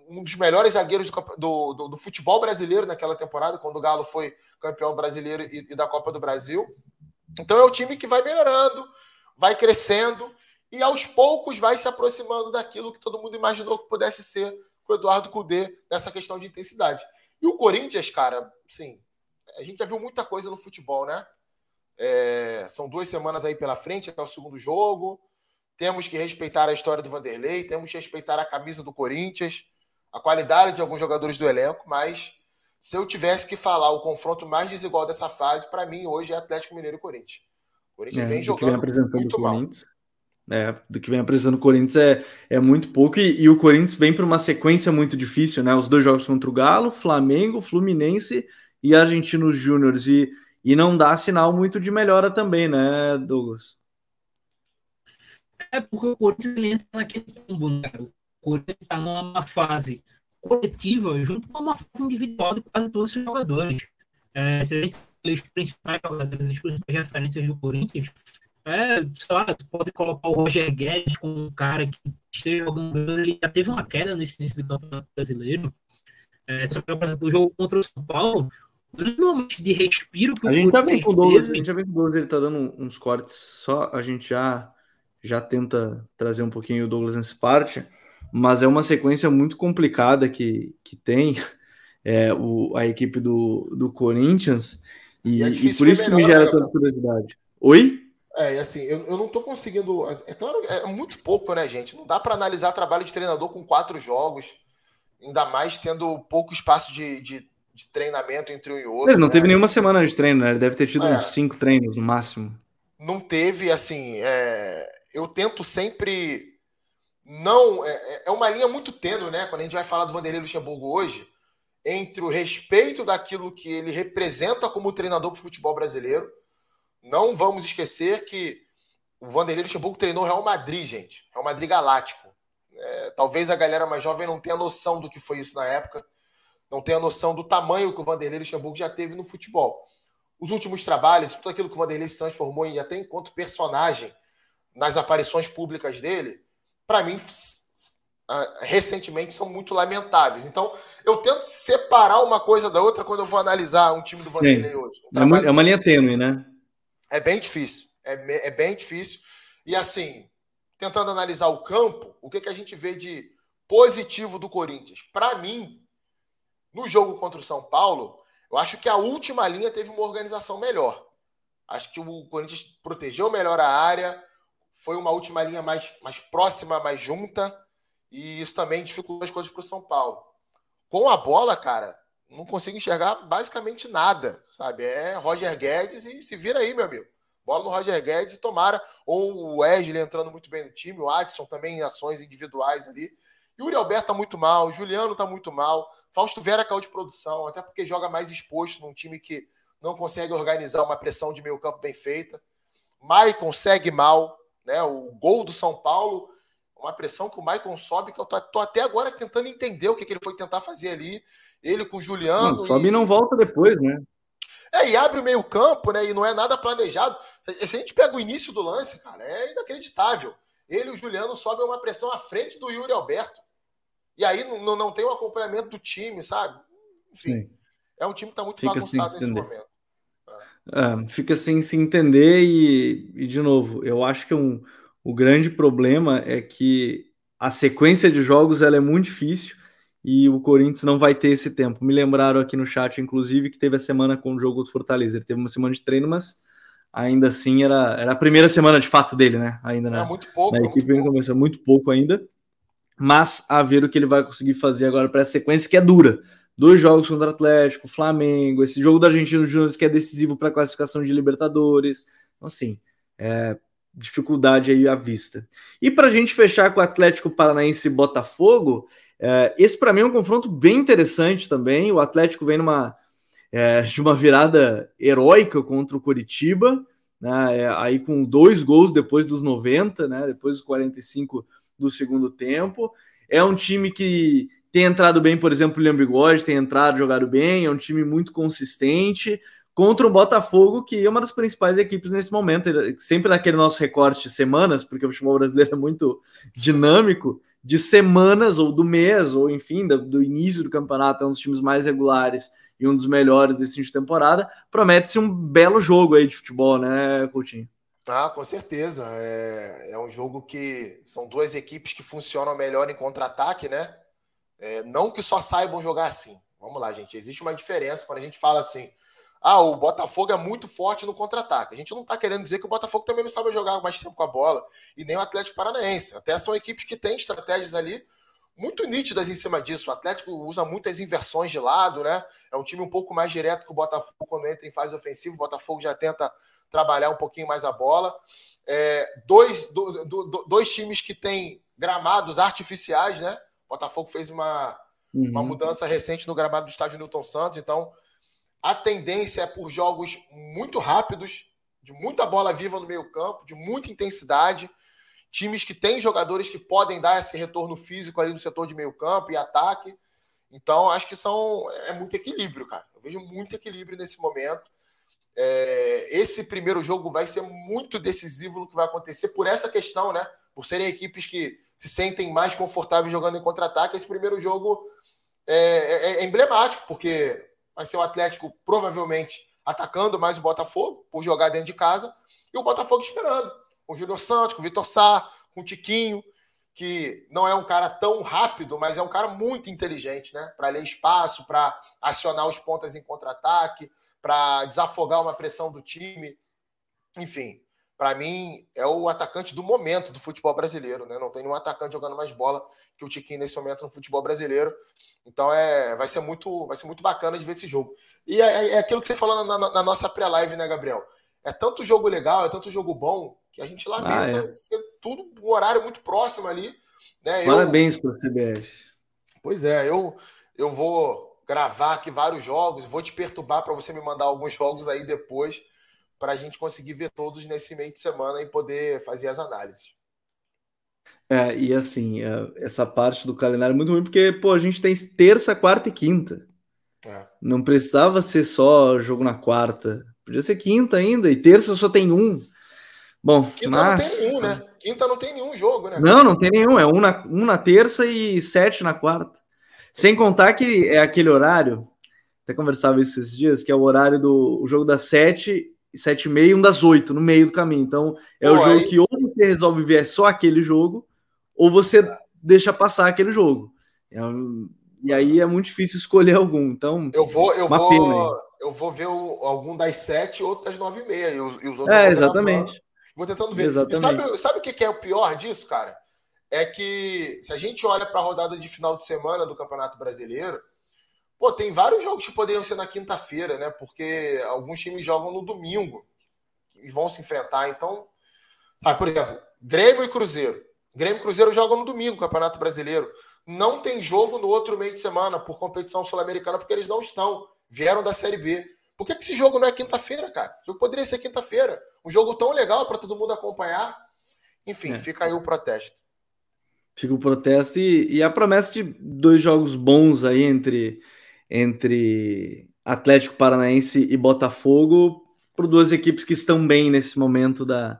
B: um dos melhores zagueiros do, do, do, futebol brasileiro naquela temporada, quando o Galo foi campeão brasileiro e, e da Copa do Brasil. Então é o time que vai melhorando, vai crescendo e aos poucos vai se aproximando daquilo que todo mundo imaginou que pudesse ser com o Eduardo Cudê nessa questão de intensidade. E o Corinthians, cara, sim, a gente já viu muita coisa no futebol, né? É, são duas semanas aí pela frente até o segundo jogo. Temos que respeitar a história do Vanderlei, temos que respeitar a camisa do Corinthians, a qualidade de alguns jogadores do elenco, mas se eu tivesse que falar o confronto mais desigual dessa fase, para mim hoje é Atlético Mineiro e Corinthians. O Corinthians é, vem jogando muito mal.
A: É, do que vem apresentando o Corinthians é, é muito pouco, e, e o Corinthians vem para uma sequência muito difícil, né? Os dois jogos contra o Galo, Flamengo, Fluminense e Argentinos Júniors, e, e não dá sinal muito de melhora também, né, Douglas?
C: É porque o Corinthians entra naquele combo, né? O Corinthians está numa fase coletiva junto com uma fase individual de quase todos os jogadores. É, se a gente os principais jogadores, as principais referências do Corinthians, é, sei lá, tu pode colocar o Roger Guedes como um cara que esteja jogando, ele já teve uma queda nesse início do Campeonato Brasileiro. É, só que, por exemplo, o jogo contra o São Paulo, normalmente de respiro
A: que a gente tá vendo com o Douglas, a gente já vê que o Douglas ele tá dando uns cortes, só a gente já já tenta trazer um pouquinho o Douglas nessa parte, mas é uma sequência muito complicada que, que tem é, o, a equipe do, do Corinthians e, e, é e por isso que me gera né, tanta curiosidade. Oi?
B: É, e assim, eu, eu não tô conseguindo. É claro, é muito pouco, né, gente? Não dá para analisar trabalho de treinador com quatro jogos, ainda mais tendo pouco espaço de, de, de treinamento entre um e outro.
A: Ele não né? teve nenhuma semana de treino, né? Ele deve ter tido é, uns cinco treinos no máximo.
B: Não teve, assim. É, eu tento sempre. Não. É, é, é uma linha muito tênue, né? Quando a gente vai falar do Vanderlei Luxemburgo hoje, entre o respeito daquilo que ele representa como treinador para o futebol brasileiro não vamos esquecer que o Vanderlei Luxemburgo treinou Real Madrid, gente. Real Madrid Galáctico. É, talvez a galera mais jovem não tenha noção do que foi isso na época, não tenha noção do tamanho que o Vanderlei Luxemburgo já teve no futebol. Os últimos trabalhos, tudo aquilo que o Vanderlei se transformou em até enquanto personagem nas aparições públicas dele, para mim, recentemente são muito lamentáveis. Então, eu tento separar uma coisa da outra quando eu vou analisar um time do Vanderlei Sim. hoje. Um
A: é, uma linha tênue, né?
B: É bem difícil. É, é bem difícil. E assim, tentando analisar o campo, o que, que a gente vê de positivo do Corinthians? Para mim, No jogo contra o São Paulo, eu acho que a última linha teve uma organização melhor. Acho que o Corinthians protegeu melhor a área, foi uma última linha mais, mais próxima, mais junta, e isso também dificultou as coisas para o São Paulo. Com a bola, cara, não consigo enxergar basicamente nada, sabe? É Roger Guedes e se vira aí, meu amigo. Bola no Roger Guedes e tomara. Ou o Wesley entrando muito bem no time, o Adson também em ações individuais ali. Yuri Alberto tá muito mal, Juliano tá muito mal, Fausto Vera caiu de produção, até porque joga mais exposto num time que não consegue organizar uma pressão de meio campo bem feita. Maicon segue mal, né? O gol do São Paulo, uma pressão que o Maicon sobe, que eu tô, tô até agora tentando entender o que, que, ele foi tentar fazer ali. Ele com o Juliano. Não,
A: sobe e não volta depois, né?
B: É, e abre o meio campo, né? E não é nada planejado. Se a gente pega o início do lance, cara, é inacreditável. Ele e o Juliano sobem uma pressão à frente do Yuri Alberto. E aí não, não tem o acompanhamento do time, sabe? Enfim, Sim. é um time que está muito fica bagunçado nesse momento.
A: É, fica sem se entender e, e, de novo, eu acho que um, o grande problema é que a sequência de jogos ela é muito difícil e o Corinthians não vai ter esse tempo. Me lembraram aqui no chat, inclusive, que teve a semana com o jogo do Fortaleza. Ele teve uma semana de treino, mas ainda assim era, era a primeira semana de fato dele, né? Ainda na, é muito pouco, na equipe muito pouco. muito pouco ainda mas a ver o que ele vai conseguir fazer agora para essa sequência que é dura. Dois jogos contra o Atlético, Flamengo, esse jogo da Argentina Júnior que é decisivo para a classificação de Libertadores. Então, assim, é, dificuldade aí à vista. E para a gente fechar com o Atlético Paranaense e Botafogo, é, esse para mim é um confronto bem interessante também. O Atlético vem numa é, de uma virada heróica contra o Coritiba, né, é, aí com dois gols depois dos 90, né, depois dos 45 do segundo tempo. É um time que tem entrado bem, por exemplo, o Leandro Bigode tem entrado, jogado bem, é um time muito consistente contra o Botafogo, que é uma das principais equipes nesse momento, sempre naquele nosso recorte de semanas, porque o futebol brasileiro é muito dinâmico, de semanas ou do mês, ou enfim, do, do início do campeonato, é um dos times mais regulares e um dos melhores desse de temporada, promete-se um belo jogo aí de futebol, né, Coutinho?
B: Ah, com certeza. É, é um jogo que são duas equipes que funcionam melhor em contra-ataque, né? É, não que só saibam jogar assim. Vamos lá, gente. Existe uma diferença quando a gente fala assim. Ah, o Botafogo é muito forte no contra-ataque. A gente não está querendo dizer que o Botafogo também não sabe jogar mais tempo com a bola. E nem o Atlético Paranaense. Até são equipes que têm estratégias ali muito nítidas em cima disso. O Atlético usa muitas inversões de lado, né? É um time um pouco mais direto que o Botafogo quando entra em fase ofensiva. O Botafogo já tenta trabalhar um pouquinho mais a bola. É, dois, do, do, dois times que têm gramados artificiais, né? O Botafogo fez uma, uhum. uma mudança recente no gramado do estádio Newton Santos, então a tendência é por jogos muito rápidos, de muita bola viva no meio-campo, de muita intensidade times que têm jogadores que podem dar esse retorno físico ali no setor de meio campo e ataque. Então, acho que são é muito equilíbrio, cara. Eu vejo muito equilíbrio nesse momento. É, esse primeiro jogo vai ser muito decisivo no que vai acontecer por essa questão, né? Por serem equipes que se sentem mais confortáveis jogando em contra-ataque. Esse primeiro jogo é, é, é emblemático, porque vai ser o Atlético provavelmente atacando mais o Botafogo por jogar dentro de casa e o Botafogo esperando com o Júnior Santos, com o Vitor Sá, com o Tiquinho, que não é um cara tão rápido, mas é um cara muito inteligente, né? Para ler espaço, para acionar os pontas em contra-ataque, para desafogar uma pressão do time. Enfim, para mim é o atacante do momento do futebol brasileiro, né? Não tem nenhum atacante jogando mais bola que o Tiquinho nesse momento no futebol brasileiro. Então é, vai ser muito, vai ser muito bacana de ver esse jogo. E é, é aquilo que você falou na, na, na nossa pré-live, né, Gabriel? É tanto jogo legal, é tanto jogo bom que a gente lamenta ah, é. ser tudo um horário muito próximo ali. Né?
A: Parabéns para o CBF.
B: Pois é, eu, eu vou gravar aqui vários jogos, vou te perturbar para você me mandar alguns jogos aí depois, para a gente conseguir ver todos nesse meio de semana e poder fazer as análises.
A: É, e assim, é, essa parte do calendário é muito ruim, porque pô, a gente tem terça, quarta e quinta. É. Não precisava ser só jogo na quarta. Podia ser quinta ainda, e terça só tem um. Bom,
B: Quinta mas... não tem nenhum, né? Quinta não tem nenhum jogo, né?
A: Não, não tem nenhum. É um na, um na terça e sete na quarta. Sem contar que é aquele horário, até conversava isso esses dias, que é o horário do o jogo das sete, sete e meia e um das oito, no meio do caminho. Então, é Pô, o jogo aí... que ou você resolve ver só aquele jogo, ou você deixa passar aquele jogo. É, E aí é muito difícil escolher algum. Então,
B: eu vou, eu vou, eu vou ver o, algum das sete, outro das nove e meia. E os, e os outros
A: é, exatamente.
B: Vou tentando ver. Exatamente. Sabe, sabe o que é o pior disso, cara? É que se a gente olha para a rodada de final de semana do Campeonato Brasileiro, pô, tem vários jogos que poderiam ser na quinta-feira, né? Porque alguns times jogam no domingo e vão se enfrentar. Então, sabe, por exemplo, Grêmio e Cruzeiro. Grêmio e Cruzeiro jogam no domingo, Campeonato Brasileiro. Não tem jogo no outro meio de semana por competição sul-americana, porque eles não estão. Vieram da Série B. Por que, que esse jogo não é quinta-feira, cara? O jogo poderia ser quinta-feira. Um jogo tão legal para todo mundo acompanhar. Enfim, é. fica aí o protesto.
A: Fica o protesto e, e, a promessa de dois jogos bons aí entre, entre Atlético Paranaense e Botafogo, por duas equipes que estão bem nesse momento da,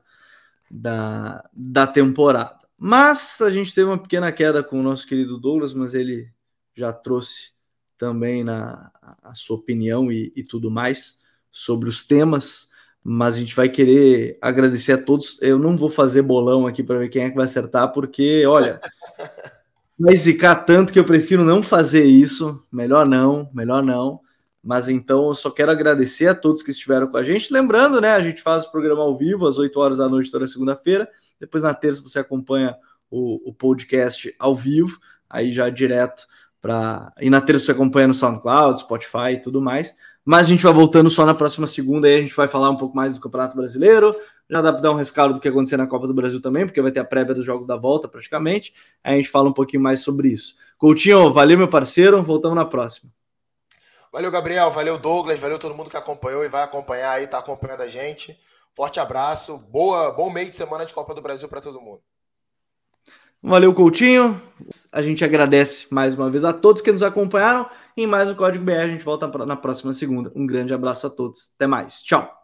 A: da, da temporada. Mas a gente teve uma pequena queda com o nosso querido Douglas, mas ele já trouxe também na, a sua opinião e, e tudo mais sobre os temas, mas a gente vai querer agradecer a todos. Eu não vou fazer bolão aqui para ver quem é que vai acertar, porque, olha, vai zicar tanto que eu prefiro não fazer isso. Melhor não, melhor não. Mas então eu só quero agradecer a todos que estiveram com a gente. Lembrando, né? A gente faz o programa ao vivo às 8 horas da noite toda segunda-feira. Depois na terça você acompanha o, o podcast ao vivo, aí já direto para. E na terça você acompanha no SoundCloud, Spotify e tudo mais. Mas a gente vai voltando só na próxima segunda, aí a gente vai falar um pouco mais do Campeonato Brasileiro. Já dá para dar um rescaldo do que acontecer na Copa do Brasil também, porque vai ter a prévia dos jogos da volta praticamente. Aí a gente fala um pouquinho mais sobre isso. Coutinho, valeu, meu parceiro. Voltamos na próxima.
B: Valeu, Gabriel. Valeu, Douglas. Valeu todo mundo que acompanhou e vai acompanhar aí, tá acompanhando a gente. Forte abraço. Boa, bom meio de semana de Copa do Brasil para todo mundo.
A: Valeu, Coutinho. A gente agradece mais uma vez a todos que nos acompanharam. Em mais um Código BR, a gente volta na próxima segunda. Um grande abraço a todos. Até mais. Tchau.